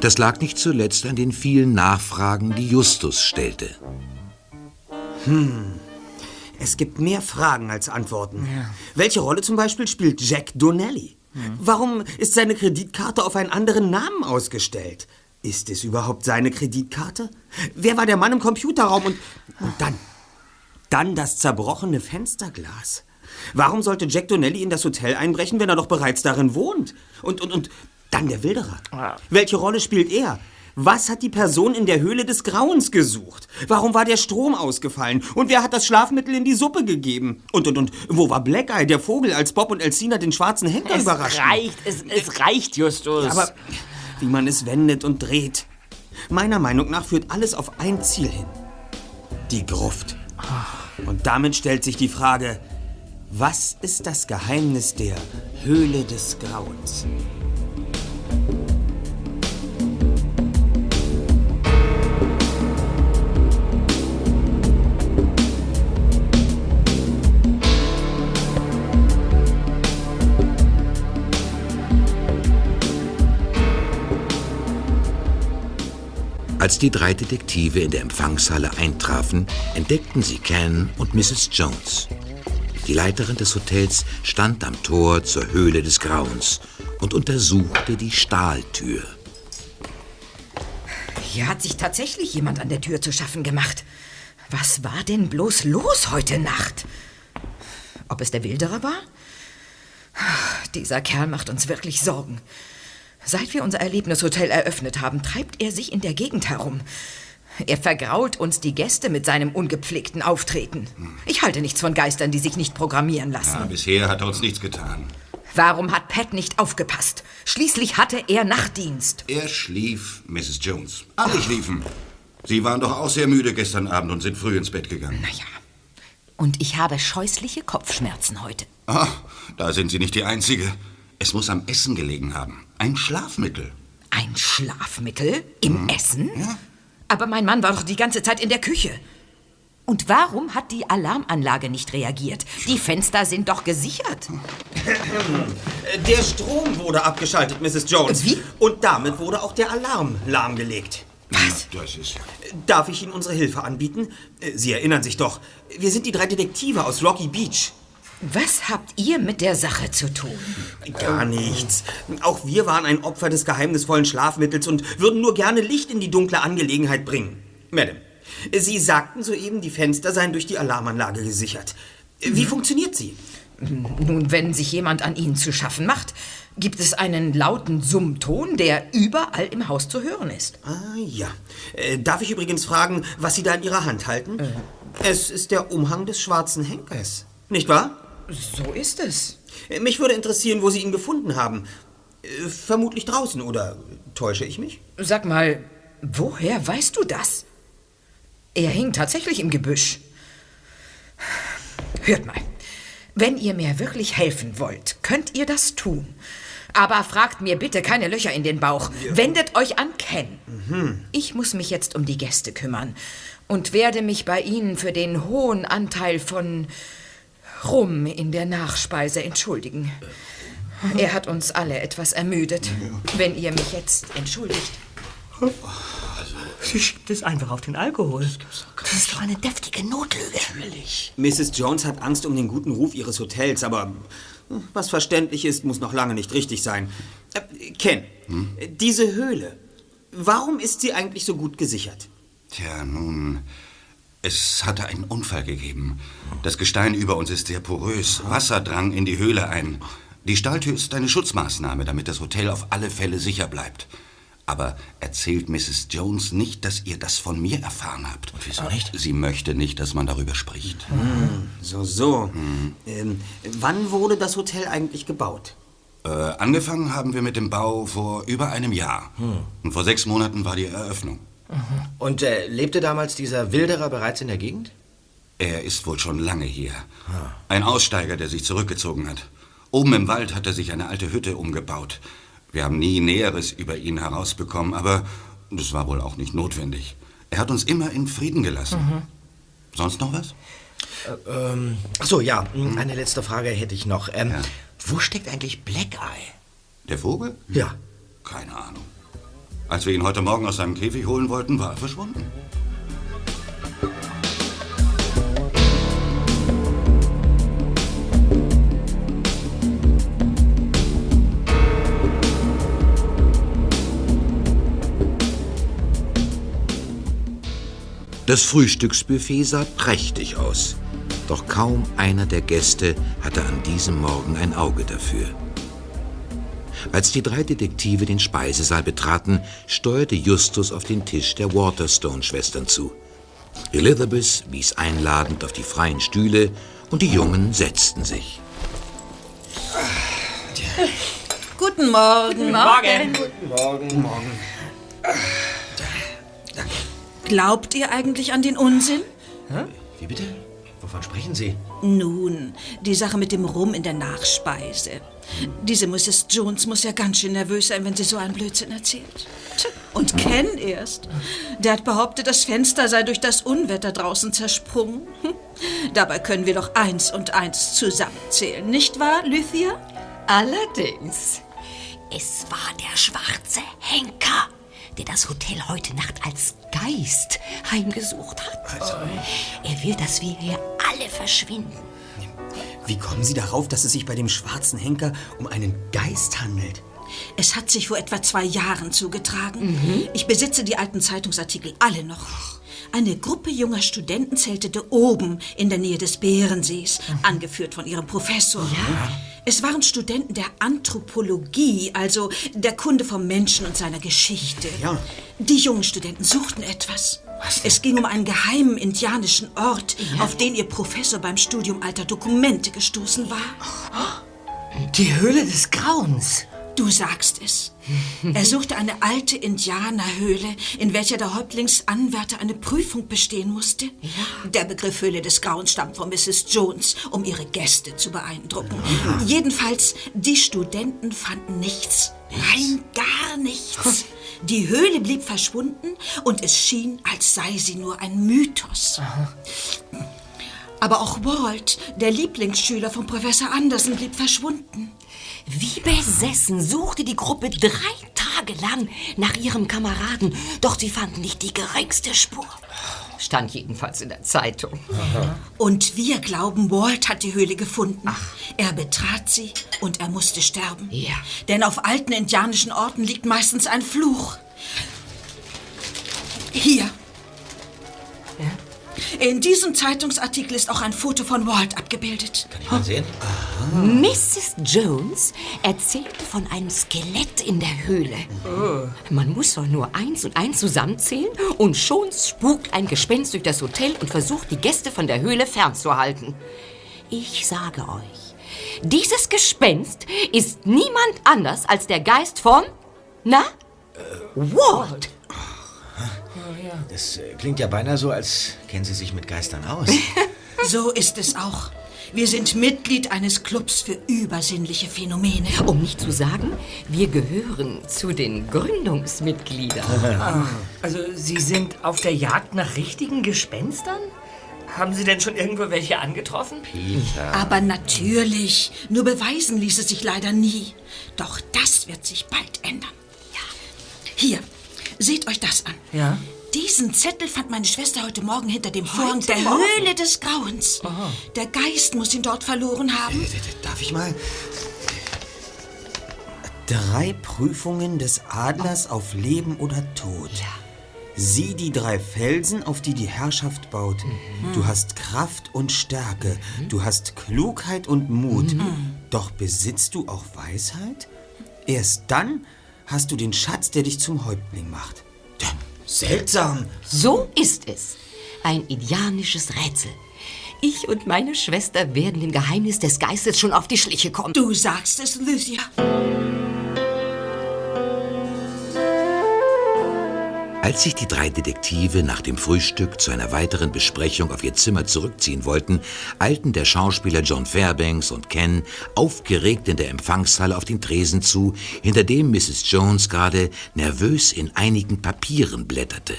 Das lag nicht zuletzt an den vielen Nachfragen, die Justus stellte. Hm. Es gibt mehr Fragen als Antworten. Welche Rolle zum Beispiel spielt Jack Donnelly? Warum ist seine Kreditkarte auf einen anderen Namen ausgestellt? Ist es überhaupt seine Kreditkarte? Wer war der Mann im Computerraum und, und dann? Dann das zerbrochene Fensterglas. Warum sollte Jack Donnelly in das Hotel einbrechen, wenn er doch bereits darin wohnt? Und, und, und dann der Wilderer. Welche Rolle spielt er? Was hat die Person in der Höhle des Grauens gesucht? Warum war der Strom ausgefallen? Und wer hat das Schlafmittel in die Suppe gegeben? Und, und, und, wo war Black Eye, der Vogel, als Bob und Elsina den schwarzen Henker Es reicht, es, es reicht, Justus. Aber wie man es wendet und dreht. Meiner Meinung nach führt alles auf ein Ziel hin. Die Gruft. Und damit stellt sich die Frage, was ist das Geheimnis der Höhle des Grauens? Als die drei Detektive in der Empfangshalle eintrafen, entdeckten sie Ken und Mrs. Jones. Die Leiterin des Hotels stand am Tor zur Höhle des Grauens und untersuchte die Stahltür. Hier hat sich tatsächlich jemand an der Tür zu schaffen gemacht. Was war denn bloß los heute Nacht? Ob es der Wilderer war? Dieser Kerl macht uns wirklich Sorgen. Seit wir unser Erlebnishotel eröffnet haben, treibt er sich in der Gegend herum. Er vergrault uns die Gäste mit seinem ungepflegten Auftreten. Ich halte nichts von Geistern, die sich nicht programmieren lassen. Ja, bisher hat er uns nichts getan. Warum hat Pat nicht aufgepasst? Schließlich hatte er Nachtdienst. Er schlief, Mrs. Jones. Alle schliefen. Sie waren doch auch sehr müde gestern Abend und sind früh ins Bett gegangen. Naja. Und ich habe scheußliche Kopfschmerzen heute. Ah, da sind Sie nicht die Einzige. Es muss am Essen gelegen haben. Ein Schlafmittel. Ein Schlafmittel im Essen? Aber mein Mann war doch die ganze Zeit in der Küche. Und warum hat die Alarmanlage nicht reagiert? Die Fenster sind doch gesichert. Der Strom wurde abgeschaltet, Mrs. Jones. Wie? Und damit wurde auch der Alarm lahmgelegt. Was? Das ist ja. Darf ich Ihnen unsere Hilfe anbieten? Äh, Sie erinnern sich doch. Wir sind die drei Detektive aus Rocky Beach. Was habt ihr mit der Sache zu tun? Gar nichts. Auch wir waren ein Opfer des geheimnisvollen Schlafmittels und würden nur gerne Licht in die dunkle Angelegenheit bringen. Madame, Sie sagten soeben, die Fenster seien durch die Alarmanlage gesichert. Wie funktioniert sie? Nun, wenn sich jemand an Ihnen zu schaffen macht, gibt es einen lauten Summton, der überall im Haus zu hören ist. Ah, ja. Äh, darf ich übrigens fragen, was Sie da in Ihrer Hand halten? Es ist der Umhang des schwarzen Henkers. Nicht wahr? So ist es. Mich würde interessieren, wo Sie ihn gefunden haben. Äh, Vermutlich draußen, oder täusche ich mich? Sag mal, woher weißt du das? Er hing tatsächlich im Gebüsch. Hört mal, wenn ihr mir wirklich helfen wollt, könnt ihr das tun. Aber fragt mir bitte keine Löcher in den Bauch. Wendet euch an Ken. Ich muss mich jetzt um die Gäste kümmern und werde mich bei Ihnen für den hohen Anteil von Rum in der Nachspeise entschuldigen. Er hat uns alle etwas ermüdet. Wenn ihr mich jetzt entschuldigt. Sie schiebt es einfach auf den Alkohol. Das ist doch eine deftige Notlüge. Natürlich. Mrs. Jones hat Angst um den guten Ruf ihres Hotels, aber äh, was verständlich ist, muss noch lange nicht richtig sein. Äh, Ken, äh, diese Höhle, warum ist sie eigentlich so gut gesichert? Tja, nun. Es hatte einen Unfall gegeben. Das Gestein über uns ist sehr porös. Wasser drang in die Höhle ein. Die Stahltür ist eine Schutzmaßnahme, damit das Hotel auf alle Fälle sicher bleibt. Aber erzählt Mrs. Jones nicht, dass ihr das von mir erfahren habt. Und wieso nicht? Sie möchte nicht, dass man darüber spricht. Hm, so, so. Ähm, wann wurde das Hotel eigentlich gebaut? Äh, angefangen haben wir mit dem Bau vor über einem Jahr. Und vor sechs Monaten war die Eröffnung. Und äh, lebte damals dieser Wilderer bereits in der Gegend? Er ist wohl schon lange hier. Ein Aussteiger, der sich zurückgezogen hat. Oben im Wald hat er sich eine alte Hütte umgebaut. Wir haben nie Näheres über ihn herausbekommen, aber das war wohl auch nicht notwendig. Er hat uns immer in Frieden gelassen. Sonst noch was? Ähm, ach so, ja, mh, eine letzte Frage hätte ich noch. Ähm, Wo steckt eigentlich Black Eye? Der Vogel? Ja. Keine Ahnung. Als wir ihn heute Morgen aus seinem Käfig holen wollten, war er verschwunden. Das Frühstücksbuffet sah prächtig aus. Doch kaum einer der Gäste hatte an diesem Morgen ein Auge dafür. Als die drei Detektive den Speisesaal betraten, steuerte Justus auf den Tisch der Waterstone-Schwestern zu. Elizabeth wies einladend auf die freien Stühle und die Jungen setzten sich. Guten Morgen. Guten Morgen. Guten Morgen. Morgen. Glaubt ihr eigentlich an den Unsinn? Hä? Wie bitte? Wovon sprechen Sie? Nun, die Sache mit dem Rum in der Nachspeise. Diese Mrs. Jones muss ja ganz schön nervös sein, wenn sie so einen Blödsinn erzählt. Und Ken erst. Der hat behauptet, das Fenster sei durch das Unwetter draußen zersprungen. Hm. Dabei können wir doch eins und eins zusammenzählen, nicht wahr, Lythia? Allerdings. Es war der schwarze Henker, der das Hotel heute Nacht als Geist heimgesucht hat. Er will, dass wir hier alle verschwinden. Wie kommen Sie darauf, dass es sich bei dem schwarzen Henker um einen Geist handelt? Es hat sich vor etwa zwei Jahren zugetragen. Ich besitze die alten Zeitungsartikel alle noch. Eine Gruppe junger Studenten zeltete oben in der Nähe des Bärensees, angeführt von ihrem Professor. Es waren Studenten der Anthropologie, also der Kunde vom Menschen und seiner Geschichte. Ja. Die jungen Studenten suchten etwas. Es ging um einen geheimen indianischen Ort, auf den ihr Professor beim Studium alter Dokumente gestoßen war. Die Höhle des Grauens. Du sagst es. Er suchte eine alte Indianerhöhle, in welcher der Häuptlingsanwärter eine Prüfung bestehen musste. Der Begriff Höhle des Grauens stammt von Mrs. Jones, um ihre Gäste zu beeindrucken. Jedenfalls, die Studenten fanden nichts. Rein gar nichts. Die Höhle blieb verschwunden und es schien, als sei sie nur ein Mythos. Aber auch Walt, der Lieblingsschüler von Professor Anderson, blieb verschwunden. Wie besessen suchte die Gruppe drei Tage lang nach ihrem Kameraden, doch sie fanden nicht die geringste Spur. Stand jedenfalls in der Zeitung. Und wir glauben, Walt hat die Höhle gefunden. Er betrat sie und er musste sterben. Ja. Denn auf alten indianischen Orten liegt meistens ein Fluch. Hier. In diesem Zeitungsartikel ist auch ein Foto von Walt abgebildet. Kann ich mal sehen? Mrs. Jones erzählte von einem Skelett in der Höhle. Man muss doch nur eins und eins zusammenzählen und schon spukt ein Gespenst durch das Hotel und versucht, die Gäste von der Höhle fernzuhalten. Ich sage euch, dieses Gespenst ist niemand anders als der Geist von, na, Walt. Das äh, klingt ja beinahe so, als kennen Sie sich mit Geistern aus. So ist es auch. Wir sind Mitglied eines Clubs für übersinnliche Phänomene. Um nicht zu sagen, wir gehören zu den Gründungsmitgliedern. Ah, Also, Sie sind auf der Jagd nach richtigen Gespenstern? Haben Sie denn schon irgendwo welche angetroffen? Peter. Aber natürlich. Nur beweisen ließ es sich leider nie. Doch das wird sich bald ändern. Ja. Hier, seht euch das an. Ja. Diesen Zettel fand meine Schwester heute Morgen hinter dem Vorhang Heute der Morgen? Höhle des Grauens. Der Geist muss ihn dort verloren haben. Darf ich mal? Drei Prüfungen des Adlers auf Leben oder Tod. Sieh die drei Felsen, auf die die Herrschaft baut. Du hast Kraft und Stärke. Du hast Klugheit und Mut. Doch besitzt du auch Weisheit? Erst dann hast du den Schatz, der dich zum Häuptling macht. Seltsam. So ist es. Ein indianisches Rätsel. Ich und meine Schwester werden dem Geheimnis des Geistes schon auf die Schliche kommen. Du sagst es, Lydia. Als sich die drei Detektive nach dem Frühstück zu einer weiteren Besprechung auf ihr Zimmer zurückziehen wollten, eilten der Schauspieler John Fairbanks und Ken aufgeregt in der Empfangshalle auf den Tresen zu, hinter dem Mrs. Jones gerade nervös in einigen Papieren blätterte.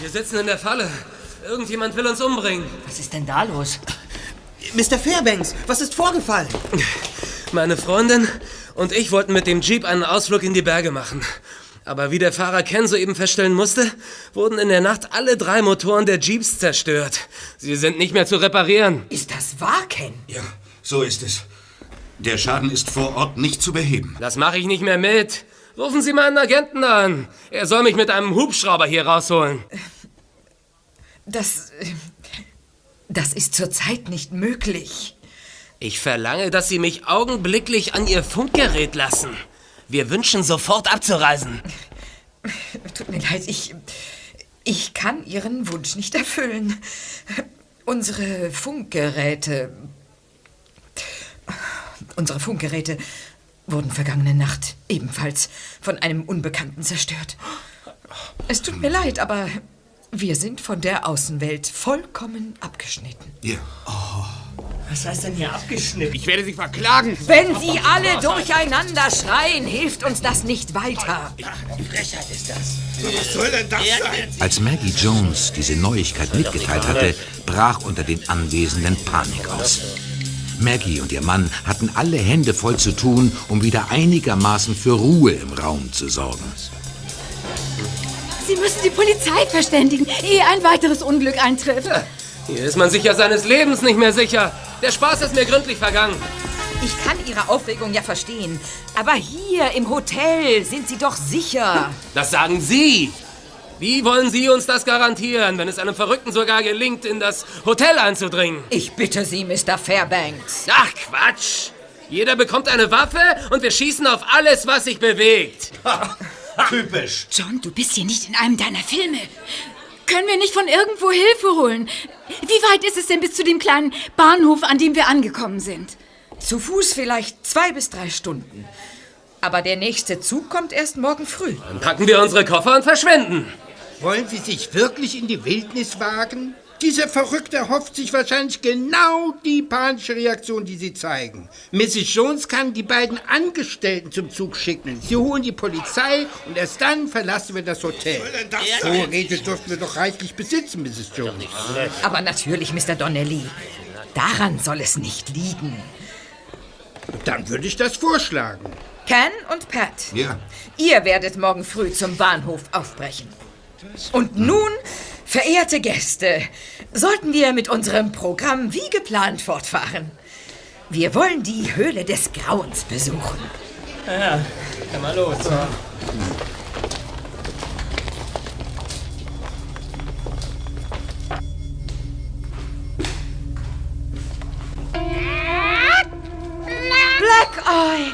Wir sitzen in der Falle. Irgendjemand will uns umbringen. Was ist denn da los? Mr. Fairbanks, was ist vorgefallen? Meine Freundin und ich wollten mit dem Jeep einen Ausflug in die Berge machen. Aber wie der Fahrer Ken soeben feststellen musste, wurden in der Nacht alle drei Motoren der Jeeps zerstört. Sie sind nicht mehr zu reparieren. Ist das wahr, Ken? Ja, so ist es. Der Schaden ist vor Ort nicht zu beheben. Das mache ich nicht mehr mit. Rufen Sie meinen Agenten an. Er soll mich mit einem Hubschrauber hier rausholen. Das. äh, Das ist zurzeit nicht möglich. Ich verlange, dass Sie mich augenblicklich an Ihr Funkgerät lassen. Wir wünschen sofort abzureisen. Tut mir leid, ich. Ich kann Ihren Wunsch nicht erfüllen. Unsere Funkgeräte. Unsere Funkgeräte wurden vergangene Nacht ebenfalls von einem Unbekannten zerstört. Es tut mir leid, aber wir sind von der Außenwelt vollkommen abgeschnitten. Ja. Was heißt denn hier abgeschnitten? Ich werde Sie verklagen. Wenn Sie alle durcheinander schreien, hilft uns das nicht weiter. Frechheit ist das. Was soll denn das sein? Als Maggie Jones diese Neuigkeit mitgeteilt hatte, brach unter den Anwesenden Panik aus. Maggie und ihr Mann hatten alle Hände voll zu tun, um wieder einigermaßen für Ruhe im Raum zu sorgen. Sie müssen die Polizei verständigen, ehe ein weiteres Unglück eintrifft. Hier ist man sich ja seines Lebens nicht mehr sicher. Der Spaß ist mir gründlich vergangen. Ich kann Ihre Aufregung ja verstehen. Aber hier im Hotel sind Sie doch sicher. Das sagen Sie. Wie wollen Sie uns das garantieren, wenn es einem Verrückten sogar gelingt, in das Hotel einzudringen? Ich bitte Sie, Mr. Fairbanks. Ach, Quatsch. Jeder bekommt eine Waffe und wir schießen auf alles, was sich bewegt. Typisch. John, du bist hier nicht in einem deiner Filme. Können wir nicht von irgendwo Hilfe holen? Wie weit ist es denn bis zu dem kleinen Bahnhof, an dem wir angekommen sind? Zu Fuß vielleicht zwei bis drei Stunden. Aber der nächste Zug kommt erst morgen früh. Dann packen wir unsere Koffer und verschwinden. Wollen Sie sich wirklich in die Wildnis wagen? Dieser Verrückte erhofft sich wahrscheinlich genau die panische Reaktion, die Sie zeigen. Mrs. Jones kann die beiden Angestellten zum Zug schicken. Sie holen die Polizei und erst dann verlassen wir das Hotel. Vorräte dürfen wir doch reichlich besitzen, Mrs. Jones. Aber natürlich, Mr. Donnelly. Daran soll es nicht liegen. Dann würde ich das vorschlagen. Ken und Pat, Ja. ihr werdet morgen früh zum Bahnhof aufbrechen. Und nun, verehrte Gäste, sollten wir mit unserem Programm wie geplant fortfahren. Wir wollen die Höhle des Grauens besuchen. Ja, dann mal los. Black Eye!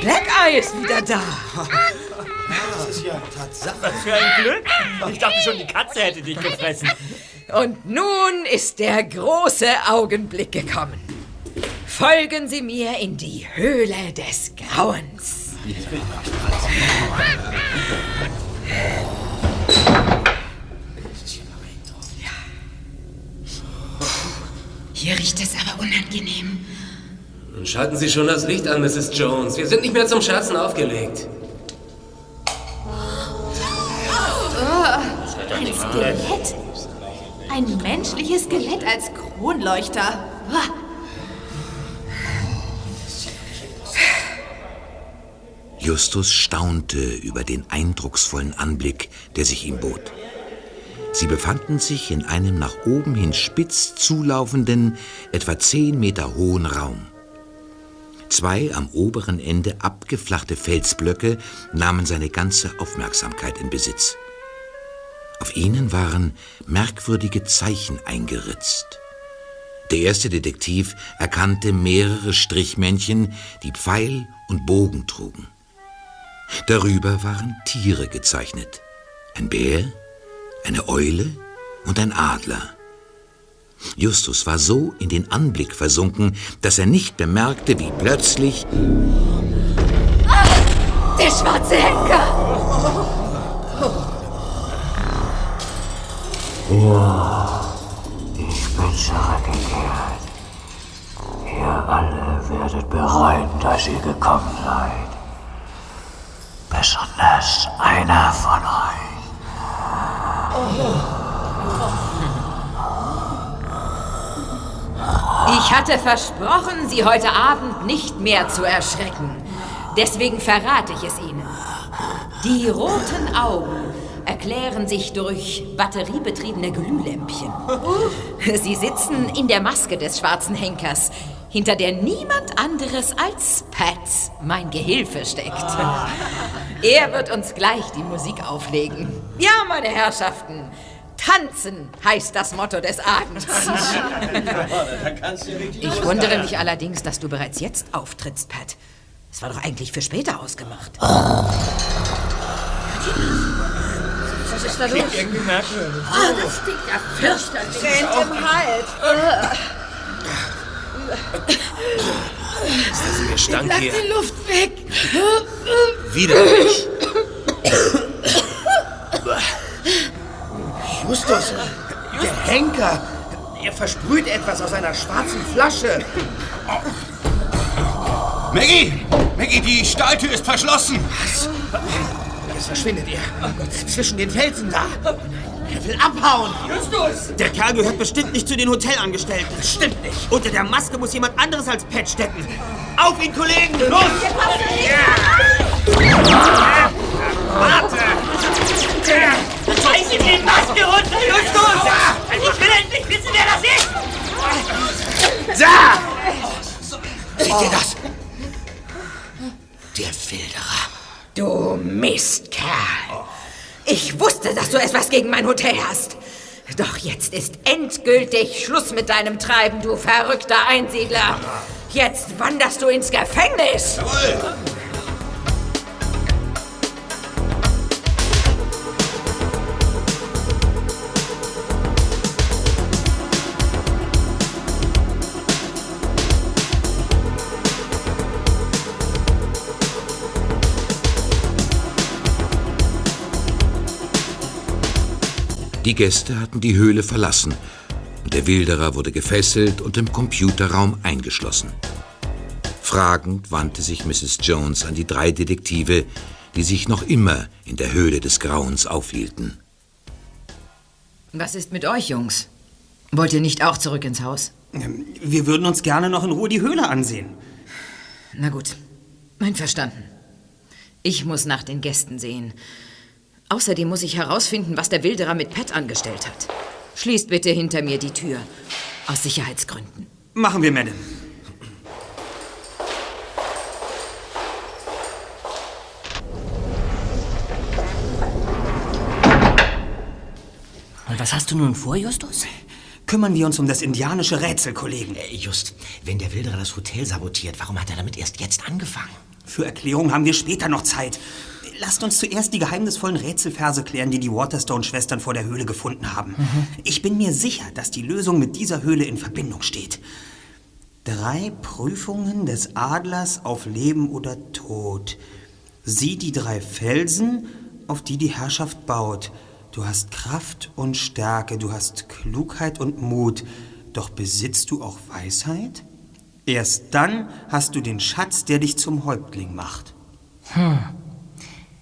Black Eye ist wieder da. Das ist ja Tatsache. Was für ein Glück. Ich dachte schon, die Katze hätte dich gefressen. Und nun ist der große Augenblick gekommen. Folgen Sie mir in die Höhle des Grauens. Hier riecht es aber unangenehm. Nun schalten Sie schon das Licht an, Mrs. Jones. Wir sind nicht mehr zum Scherzen aufgelegt. Ein Skelett? Ein menschliches Skelett als Kronleuchter. Justus staunte über den eindrucksvollen Anblick, der sich ihm bot. Sie befanden sich in einem nach oben hin spitz zulaufenden, etwa zehn Meter hohen Raum. Zwei am oberen Ende abgeflachte Felsblöcke nahmen seine ganze Aufmerksamkeit in Besitz. Auf ihnen waren merkwürdige Zeichen eingeritzt. Der erste Detektiv erkannte mehrere Strichmännchen, die Pfeil und Bogen trugen. Darüber waren Tiere gezeichnet. Ein Bär, eine Eule und ein Adler. Justus war so in den Anblick versunken, dass er nicht bemerkte, wie plötzlich Der schwarze Henker! Ja, ich bin zurückgekehrt. Ihr alle werdet bereuen, dass ihr gekommen seid. Besonders einer von euch. Ich hatte versprochen, Sie heute Abend nicht mehr zu erschrecken. Deswegen verrate ich es Ihnen. Die roten Augen erklären sich durch batteriebetriebene Glühlämpchen. Sie sitzen in der Maske des schwarzen Henkers, hinter der niemand anderes als Pat, mein Gehilfe, steckt. Er wird uns gleich die Musik auflegen. Ja, meine Herrschaften, tanzen heißt das Motto des Abends. Ich wundere mich allerdings, dass du bereits jetzt auftrittst, Pat. Es war doch eigentlich für später ausgemacht. Was ist da los? Klingt irgendwie merkwürdig. Ah, das stinkt ja fürchterlich. Brennt im Hals. ist das ein Gestank Lass hier? die Luft weg. Widerlich. Justus, der Henker, er versprüht etwas aus einer schwarzen Flasche. Maggie! Maggie, die Stahltür ist verschlossen! Was? Jetzt verschwindet er. Zwischen den Felsen da. Er will abhauen. Justus! Der Kerl gehört bestimmt nicht zu den Hotelangestellten. Stimmt nicht. Unter der Maske muss jemand anderes als Pat stecken. Auf ihn, Kollegen! Los! Warte! Reiß ihm die Maske runter, Justus! Ich will endlich wissen, wer das ist! Da! Seht ihr das? Der Wilderer. Du Mistkerl. Ich wusste, dass du etwas gegen mein Hotel hast. Doch jetzt ist endgültig Schluss mit deinem Treiben, du verrückter Einsiedler. Jetzt wanderst du ins Gefängnis. Die Gäste hatten die Höhle verlassen und der Wilderer wurde gefesselt und im Computerraum eingeschlossen. Fragend wandte sich Mrs. Jones an die drei Detektive, die sich noch immer in der Höhle des Grauens aufhielten. Was ist mit euch, Jungs? Wollt ihr nicht auch zurück ins Haus? Wir würden uns gerne noch in Ruhe die Höhle ansehen. Na gut, einverstanden. Ich muss nach den Gästen sehen. Außerdem muss ich herausfinden, was der Wilderer mit Pat angestellt hat. Schließt bitte hinter mir die Tür. Aus Sicherheitsgründen. Machen wir, Madame. Und was hast du nun vor, Justus? Kümmern wir uns um das indianische Rätsel, Kollegen. Äh, Just, wenn der Wilderer das Hotel sabotiert, warum hat er damit erst jetzt angefangen? Für Erklärung haben wir später noch Zeit. Lasst uns zuerst die geheimnisvollen Rätselverse klären, die die Waterstone-Schwestern vor der Höhle gefunden haben. Ich bin mir sicher, dass die Lösung mit dieser Höhle in Verbindung steht. Drei Prüfungen des Adlers auf Leben oder Tod. Sieh die drei Felsen, auf die die Herrschaft baut. Du hast Kraft und Stärke, du hast Klugheit und Mut. Doch besitzt du auch Weisheit? Erst dann hast du den Schatz, der dich zum Häuptling macht. Hm.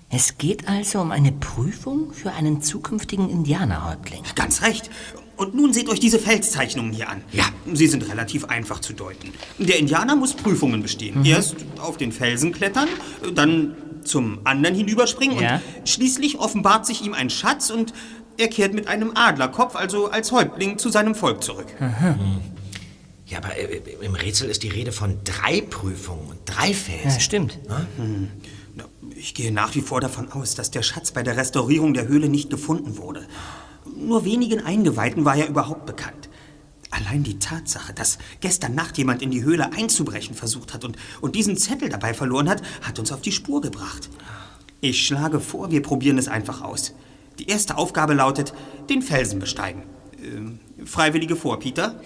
Es geht also um eine Prüfung für einen zukünftigen Indianerhäuptling. Ganz recht. Und nun seht euch diese Felszeichnungen hier an. Ja. Sie sind relativ einfach zu deuten. Der Indianer muss Prüfungen bestehen. Mhm. Erst auf den Felsen klettern, dann zum anderen hinüberspringen Ja. und schließlich offenbart sich ihm ein Schatz und er kehrt mit einem Adlerkopf, also als Häuptling, zu seinem Volk zurück. Ja, aber äh, im Rätsel ist die Rede von drei Prüfungen und drei Felsen. Ja, stimmt. Hm. Na, Ich gehe nach wie vor davon aus, dass der Schatz bei der Restaurierung der Höhle nicht gefunden wurde. Nur wenigen Eingeweihten war er überhaupt bekannt. Allein die Tatsache, dass gestern Nacht jemand in die Höhle einzubrechen versucht hat und, und diesen Zettel dabei verloren hat, hat uns auf die Spur gebracht. Ich schlage vor, wir probieren es einfach aus. Die erste Aufgabe lautet, den Felsen besteigen. Ähm, Freiwillige vor, Peter?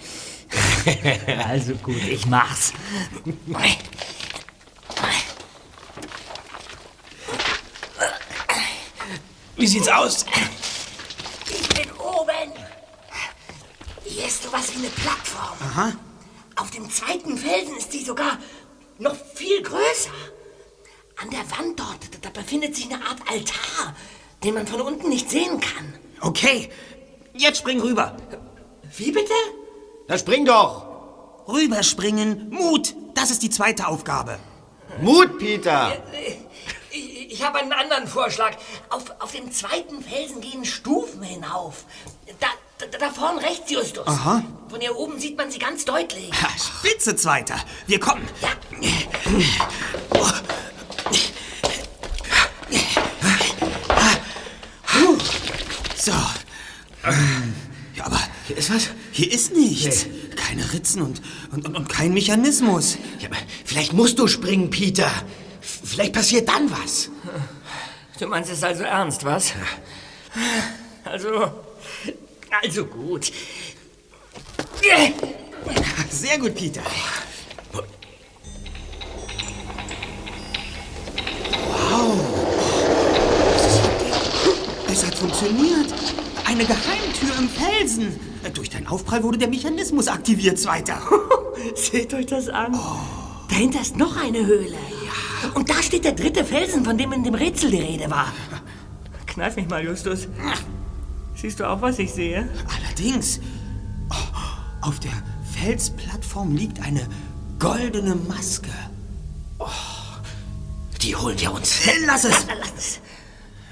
Also gut, ich mach's. Wie sieht's aus? Ich bin oben. Hier ist sowas wie eine Plattform. Aha. Auf dem zweiten Felsen ist die sogar noch viel größer. An der Wand dort, da, da befindet sich eine Art Altar, den man von unten nicht sehen kann. Okay, jetzt spring rüber. Wie bitte? Na spring doch. Rüberspringen, Mut, das ist die zweite Aufgabe. Mut, Peter! Ich, ich habe einen anderen Vorschlag. Auf, auf dem zweiten Felsen gehen Stufen hinauf. Da, da, da vorn rechts, Justus. Aha. Von hier oben sieht man sie ganz deutlich. Ha, Spitze, Zweiter. Wir kommen. Ja. So. Ja, aber hier ist was? Hier ist nichts. Keine Ritzen und, und, und, und kein Mechanismus. Ja, vielleicht musst du springen, Peter. Vielleicht passiert dann was. Du meinst es also ernst, was? Also, also gut. Sehr gut, Peter. Wow. Es hat funktioniert. Eine Geheimtür im Felsen. Durch deinen Aufprall wurde der Mechanismus aktiviert, Zweiter. Seht euch das an. Dahinter ist noch eine Höhle. Und da steht der dritte Felsen, von dem in dem Rätsel die Rede war. Kneif mich mal, Justus. Siehst du auch, was ich sehe? Allerdings. Oh, auf der Felsplattform liegt eine goldene Maske. Die holen wir uns. Äh, Lass es.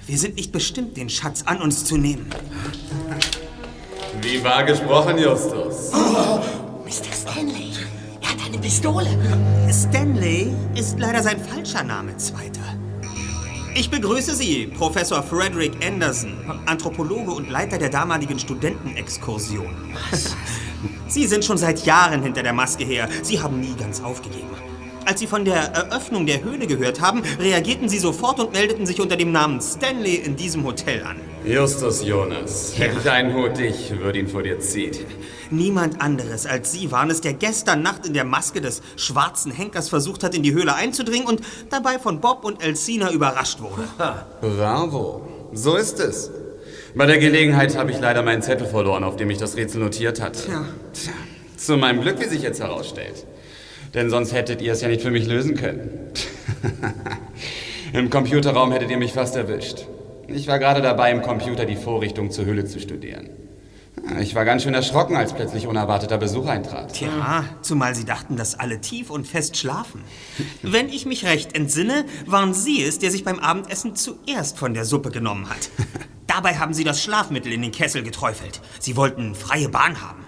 Wir sind nicht bestimmt, den Schatz an uns zu nehmen. Wie war gesprochen, Justus? Mr. Stanley, er hat eine Pistole. Stanley ist leider sein falscher Name, Zweiter. Ich begrüße Sie, Professor Frederick Anderson, Anthropologe und Leiter der damaligen Studentenexkursion. Sie sind schon seit Jahren hinter der Maske her. Sie haben nie ganz aufgegeben. Als Sie von der Eröffnung der Höhle gehört haben, reagierten Sie sofort und meldeten sich unter dem Namen Stanley in diesem Hotel an. Justus Jonas. Hätte ich einen Hut, ich würde ihn vor dir ziehen. Niemand anderes als Sie waren es, der gestern Nacht in der Maske des schwarzen Henkers versucht hat, in die Höhle einzudringen und dabei von Bob und Elsina überrascht wurde. Bravo. So ist es. Bei der Gelegenheit habe ich leider meinen Zettel verloren, auf dem ich das Rätsel notiert hatte. Ja. Tja, zu meinem Glück, wie sich jetzt herausstellt. Denn sonst hättet ihr es ja nicht für mich lösen können. Im Computerraum hättet ihr mich fast erwischt. Ich war gerade dabei, im Computer die Vorrichtung zur Höhle zu studieren. Ich war ganz schön erschrocken, als plötzlich unerwarteter Besuch eintrat. Tja, zumal Sie dachten, dass alle tief und fest schlafen. Wenn ich mich recht entsinne, waren Sie es, der sich beim Abendessen zuerst von der Suppe genommen hat. Dabei haben Sie das Schlafmittel in den Kessel geträufelt. Sie wollten freie Bahn haben.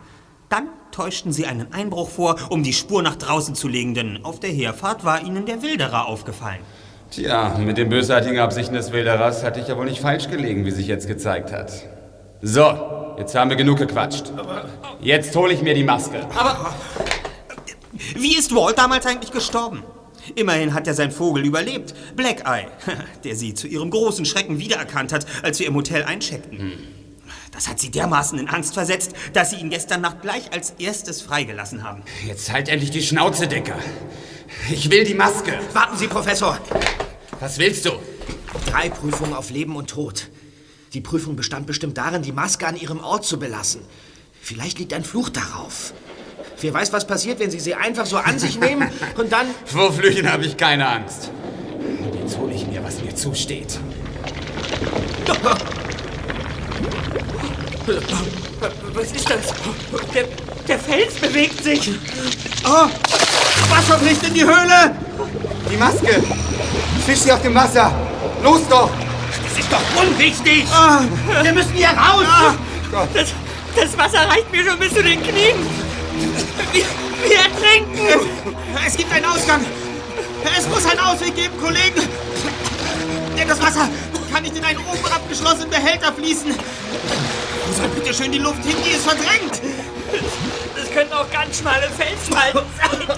Dann täuschten Sie einen Einbruch vor, um die Spur nach draußen zu legen, denn auf der Herfahrt war Ihnen der Wilderer aufgefallen. Tja, mit den bösartigen Absichten des Wilderers hatte ich ja wohl nicht falsch gelegen, wie sich jetzt gezeigt hat. So, jetzt haben wir genug gequatscht. Jetzt hole ich mir die Maske. Aber wie ist Walt damals eigentlich gestorben? Immerhin hat er sein Vogel überlebt, Black Eye, der sie zu ihrem großen Schrecken wiedererkannt hat, als wir im Hotel eincheckten. Das hat sie dermaßen in Angst versetzt, dass sie ihn gestern Nacht gleich als erstes freigelassen haben. Jetzt halt endlich die Schnauze, Dicker. Ich will die Maske. Warten Sie, Professor. Was willst du? Drei Prüfungen auf Leben und Tod. Die Prüfung bestand bestimmt darin, die Maske an ihrem Ort zu belassen. Vielleicht liegt ein Fluch darauf. Wer weiß, was passiert, wenn Sie sie einfach so an sich nehmen und dann... Vor Flüchen habe ich keine Angst. Und jetzt hole ich mir, was mir zusteht. Was ist das? Der, der Fels bewegt sich. Oh, Wasser bricht in die Höhle! Die Maske! Fisch sie auf dem Wasser! Los doch! Das ist doch unwichtig! wir müssen hier raus! Das, das Wasser reicht mir schon bis zu den Knien. Wir, wir ertrinken. Es gibt einen Ausgang. Es muss einen Ausweg geben, Kollegen. Denn das Wasser kann nicht in einen oben abgeschlossenen Behälter fließen. Wo soll bitte schön die Luft hin? Die ist verdrängt. Das können auch ganz schmale Felsspalten sein.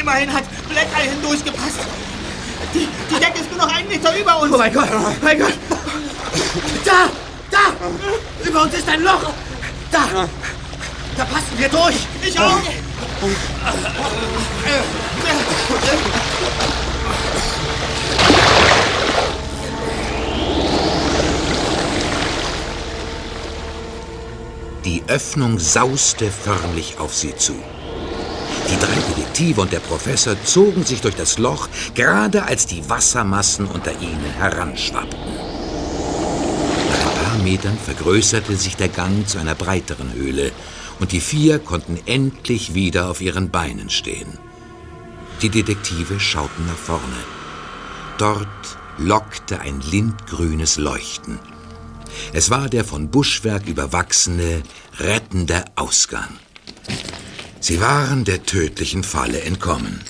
Immerhin hat Eye hindurchgepasst. Die, die Decke ist nur noch einen Meter über uns. Oh mein Gott, mein Gott! Da! Da! Über uns ist ein Loch! Da! Da passen wir durch! Ich auch! Die Öffnung sauste förmlich auf sie zu. Die drei Detektive und der Professor zogen sich durch das Loch, gerade als die Wassermassen unter ihnen heranschwappten. Nach ein paar Metern vergrößerte sich der Gang zu einer breiteren Höhle und die vier konnten endlich wieder auf ihren Beinen stehen. Die Detektive schauten nach vorne. Dort lockte ein lindgrünes Leuchten. Es war der von Buschwerk überwachsene, rettende Ausgang. Sie waren der tödlichen Falle entkommen.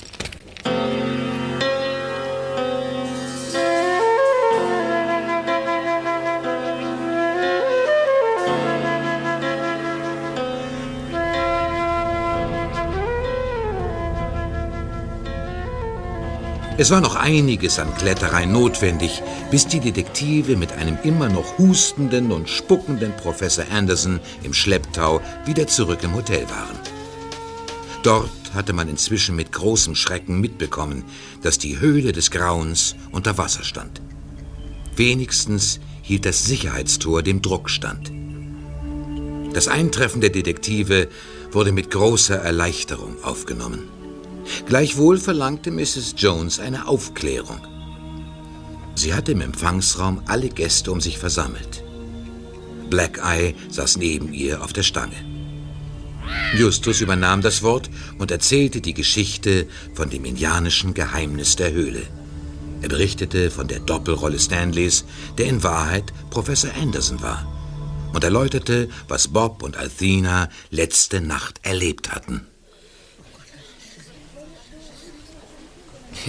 Es war noch einiges an Kletterei notwendig, bis die Detektive mit einem immer noch hustenden und spuckenden Professor Anderson im Schlepptau wieder zurück im Hotel waren. Dort hatte man inzwischen mit großem Schrecken mitbekommen, dass die Höhle des Grauens unter Wasser stand. Wenigstens hielt das Sicherheitstor dem Druck stand. Das Eintreffen der Detektive wurde mit großer Erleichterung aufgenommen. Gleichwohl verlangte Mrs. Jones eine Aufklärung. Sie hatte im Empfangsraum alle Gäste um sich versammelt. Black Eye saß neben ihr auf der Stange. Justus übernahm das Wort und erzählte die Geschichte von dem indianischen Geheimnis der Höhle. Er berichtete von der Doppelrolle Stanleys, der in Wahrheit Professor Anderson war, und erläuterte, was Bob und Althena letzte Nacht erlebt hatten.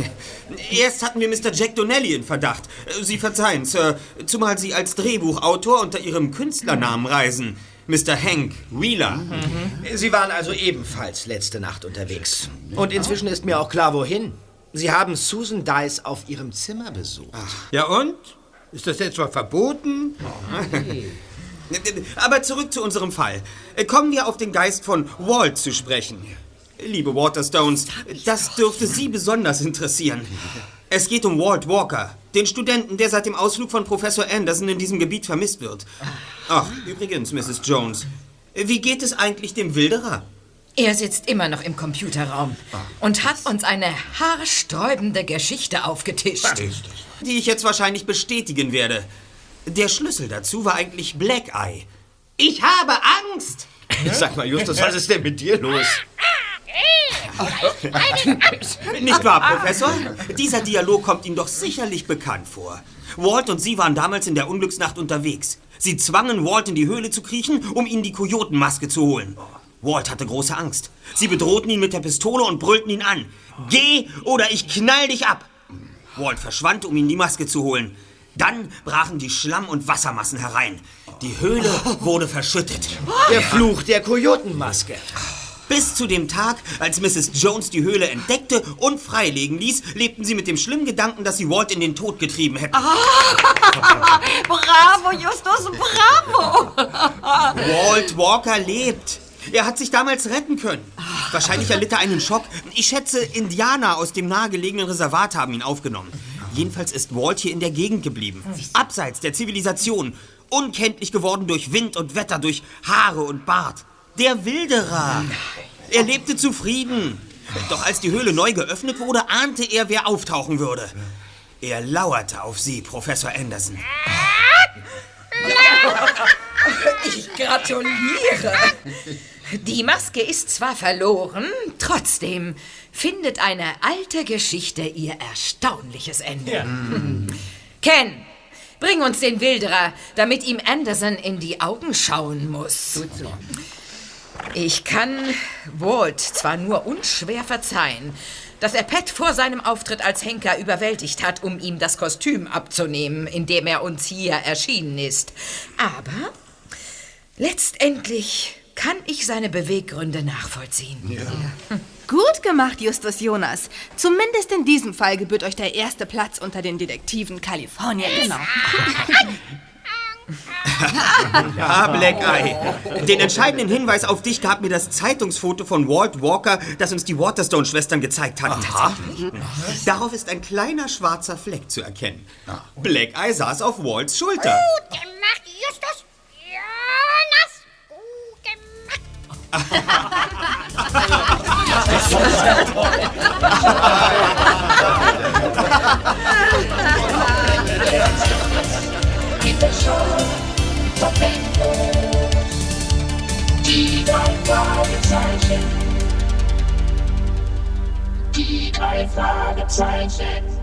Erst hatten wir Mr. Jack Donnelly in Verdacht. Sie verzeihen, Sir, zumal Sie als Drehbuchautor unter Ihrem Künstlernamen reisen. Mr. Hank Wheeler. Sie waren also ebenfalls letzte Nacht unterwegs. Und inzwischen ist mir auch klar, wohin. Sie haben Susan Dice auf ihrem Zimmer besucht. Ja und? Ist das etwa verboten? Aber zurück zu unserem Fall. Kommen wir auf den Geist von Walt zu sprechen. Liebe Waterstones, das dürfte Sie besonders interessieren. Es geht um Walt Walker, den Studenten, der seit dem Ausflug von Professor Anderson in diesem Gebiet vermisst wird. Ach, übrigens, Mrs. Jones, wie geht es eigentlich dem Wilderer? Er sitzt immer noch im Computerraum und hat uns eine haarsträubende Geschichte aufgetischt. Die ich jetzt wahrscheinlich bestätigen werde. Der Schlüssel dazu war eigentlich Black Eye. Ich habe Angst! Sag mal, Justus, was ist denn mit dir los? Nicht wahr, Professor? Dieser Dialog kommt Ihnen doch sicherlich bekannt vor. Walt und Sie waren damals in der Unglücksnacht unterwegs. Sie zwangen Walt in die Höhle zu kriechen, um ihn die Kojotenmaske zu holen. Walt hatte große Angst. Sie bedrohten ihn mit der Pistole und brüllten ihn an. Geh oder ich knall dich ab! Walt verschwand, um ihm die Maske zu holen. Dann brachen die Schlamm- und Wassermassen herein. Die Höhle wurde verschüttet. Der Fluch der Kojotenmaske. Bis zu dem Tag, als Mrs. Jones die Höhle entdeckte und freilegen ließ, lebten sie mit dem schlimmen Gedanken, dass sie Walt in den Tod getrieben hätten. bravo, Justus, bravo! Walt Walker lebt. Er hat sich damals retten können. Wahrscheinlich erlitt er einen Schock. Ich schätze, Indianer aus dem nahegelegenen Reservat haben ihn aufgenommen. Jedenfalls ist Walt hier in der Gegend geblieben. Abseits der Zivilisation. Unkenntlich geworden durch Wind und Wetter, durch Haare und Bart. Der Wilderer. Er lebte zufrieden. Doch als die Höhle neu geöffnet wurde, ahnte er, wer auftauchen würde. Er lauerte auf Sie, Professor Anderson. Ich gratuliere. Die Maske ist zwar verloren, trotzdem findet eine alte Geschichte ihr erstaunliches Ende. Ken, bring uns den Wilderer, damit ihm Anderson in die Augen schauen muss. Ich kann Walt zwar nur unschwer verzeihen, dass er Pat vor seinem Auftritt als Henker überwältigt hat, um ihm das Kostüm abzunehmen, in dem er uns hier erschienen ist. Aber letztendlich kann ich seine Beweggründe nachvollziehen. Gut gemacht, Justus Jonas. Zumindest in diesem Fall gebührt euch der erste Platz unter den Detektiven Kaliforniens. Genau. Ja, Black Eye. Den entscheidenden Hinweis auf dich gab mir das Zeitungsfoto von Walt Walker, das uns die Waterstone-Schwestern gezeigt hatten. Darauf ist ein kleiner schwarzer Fleck zu erkennen. Black Eye saß auf Walts Schulter. Gut gemacht, Justus. Jonas. Gut In special Verwendung Die drei Fragezeichen Die drei Fragezeichen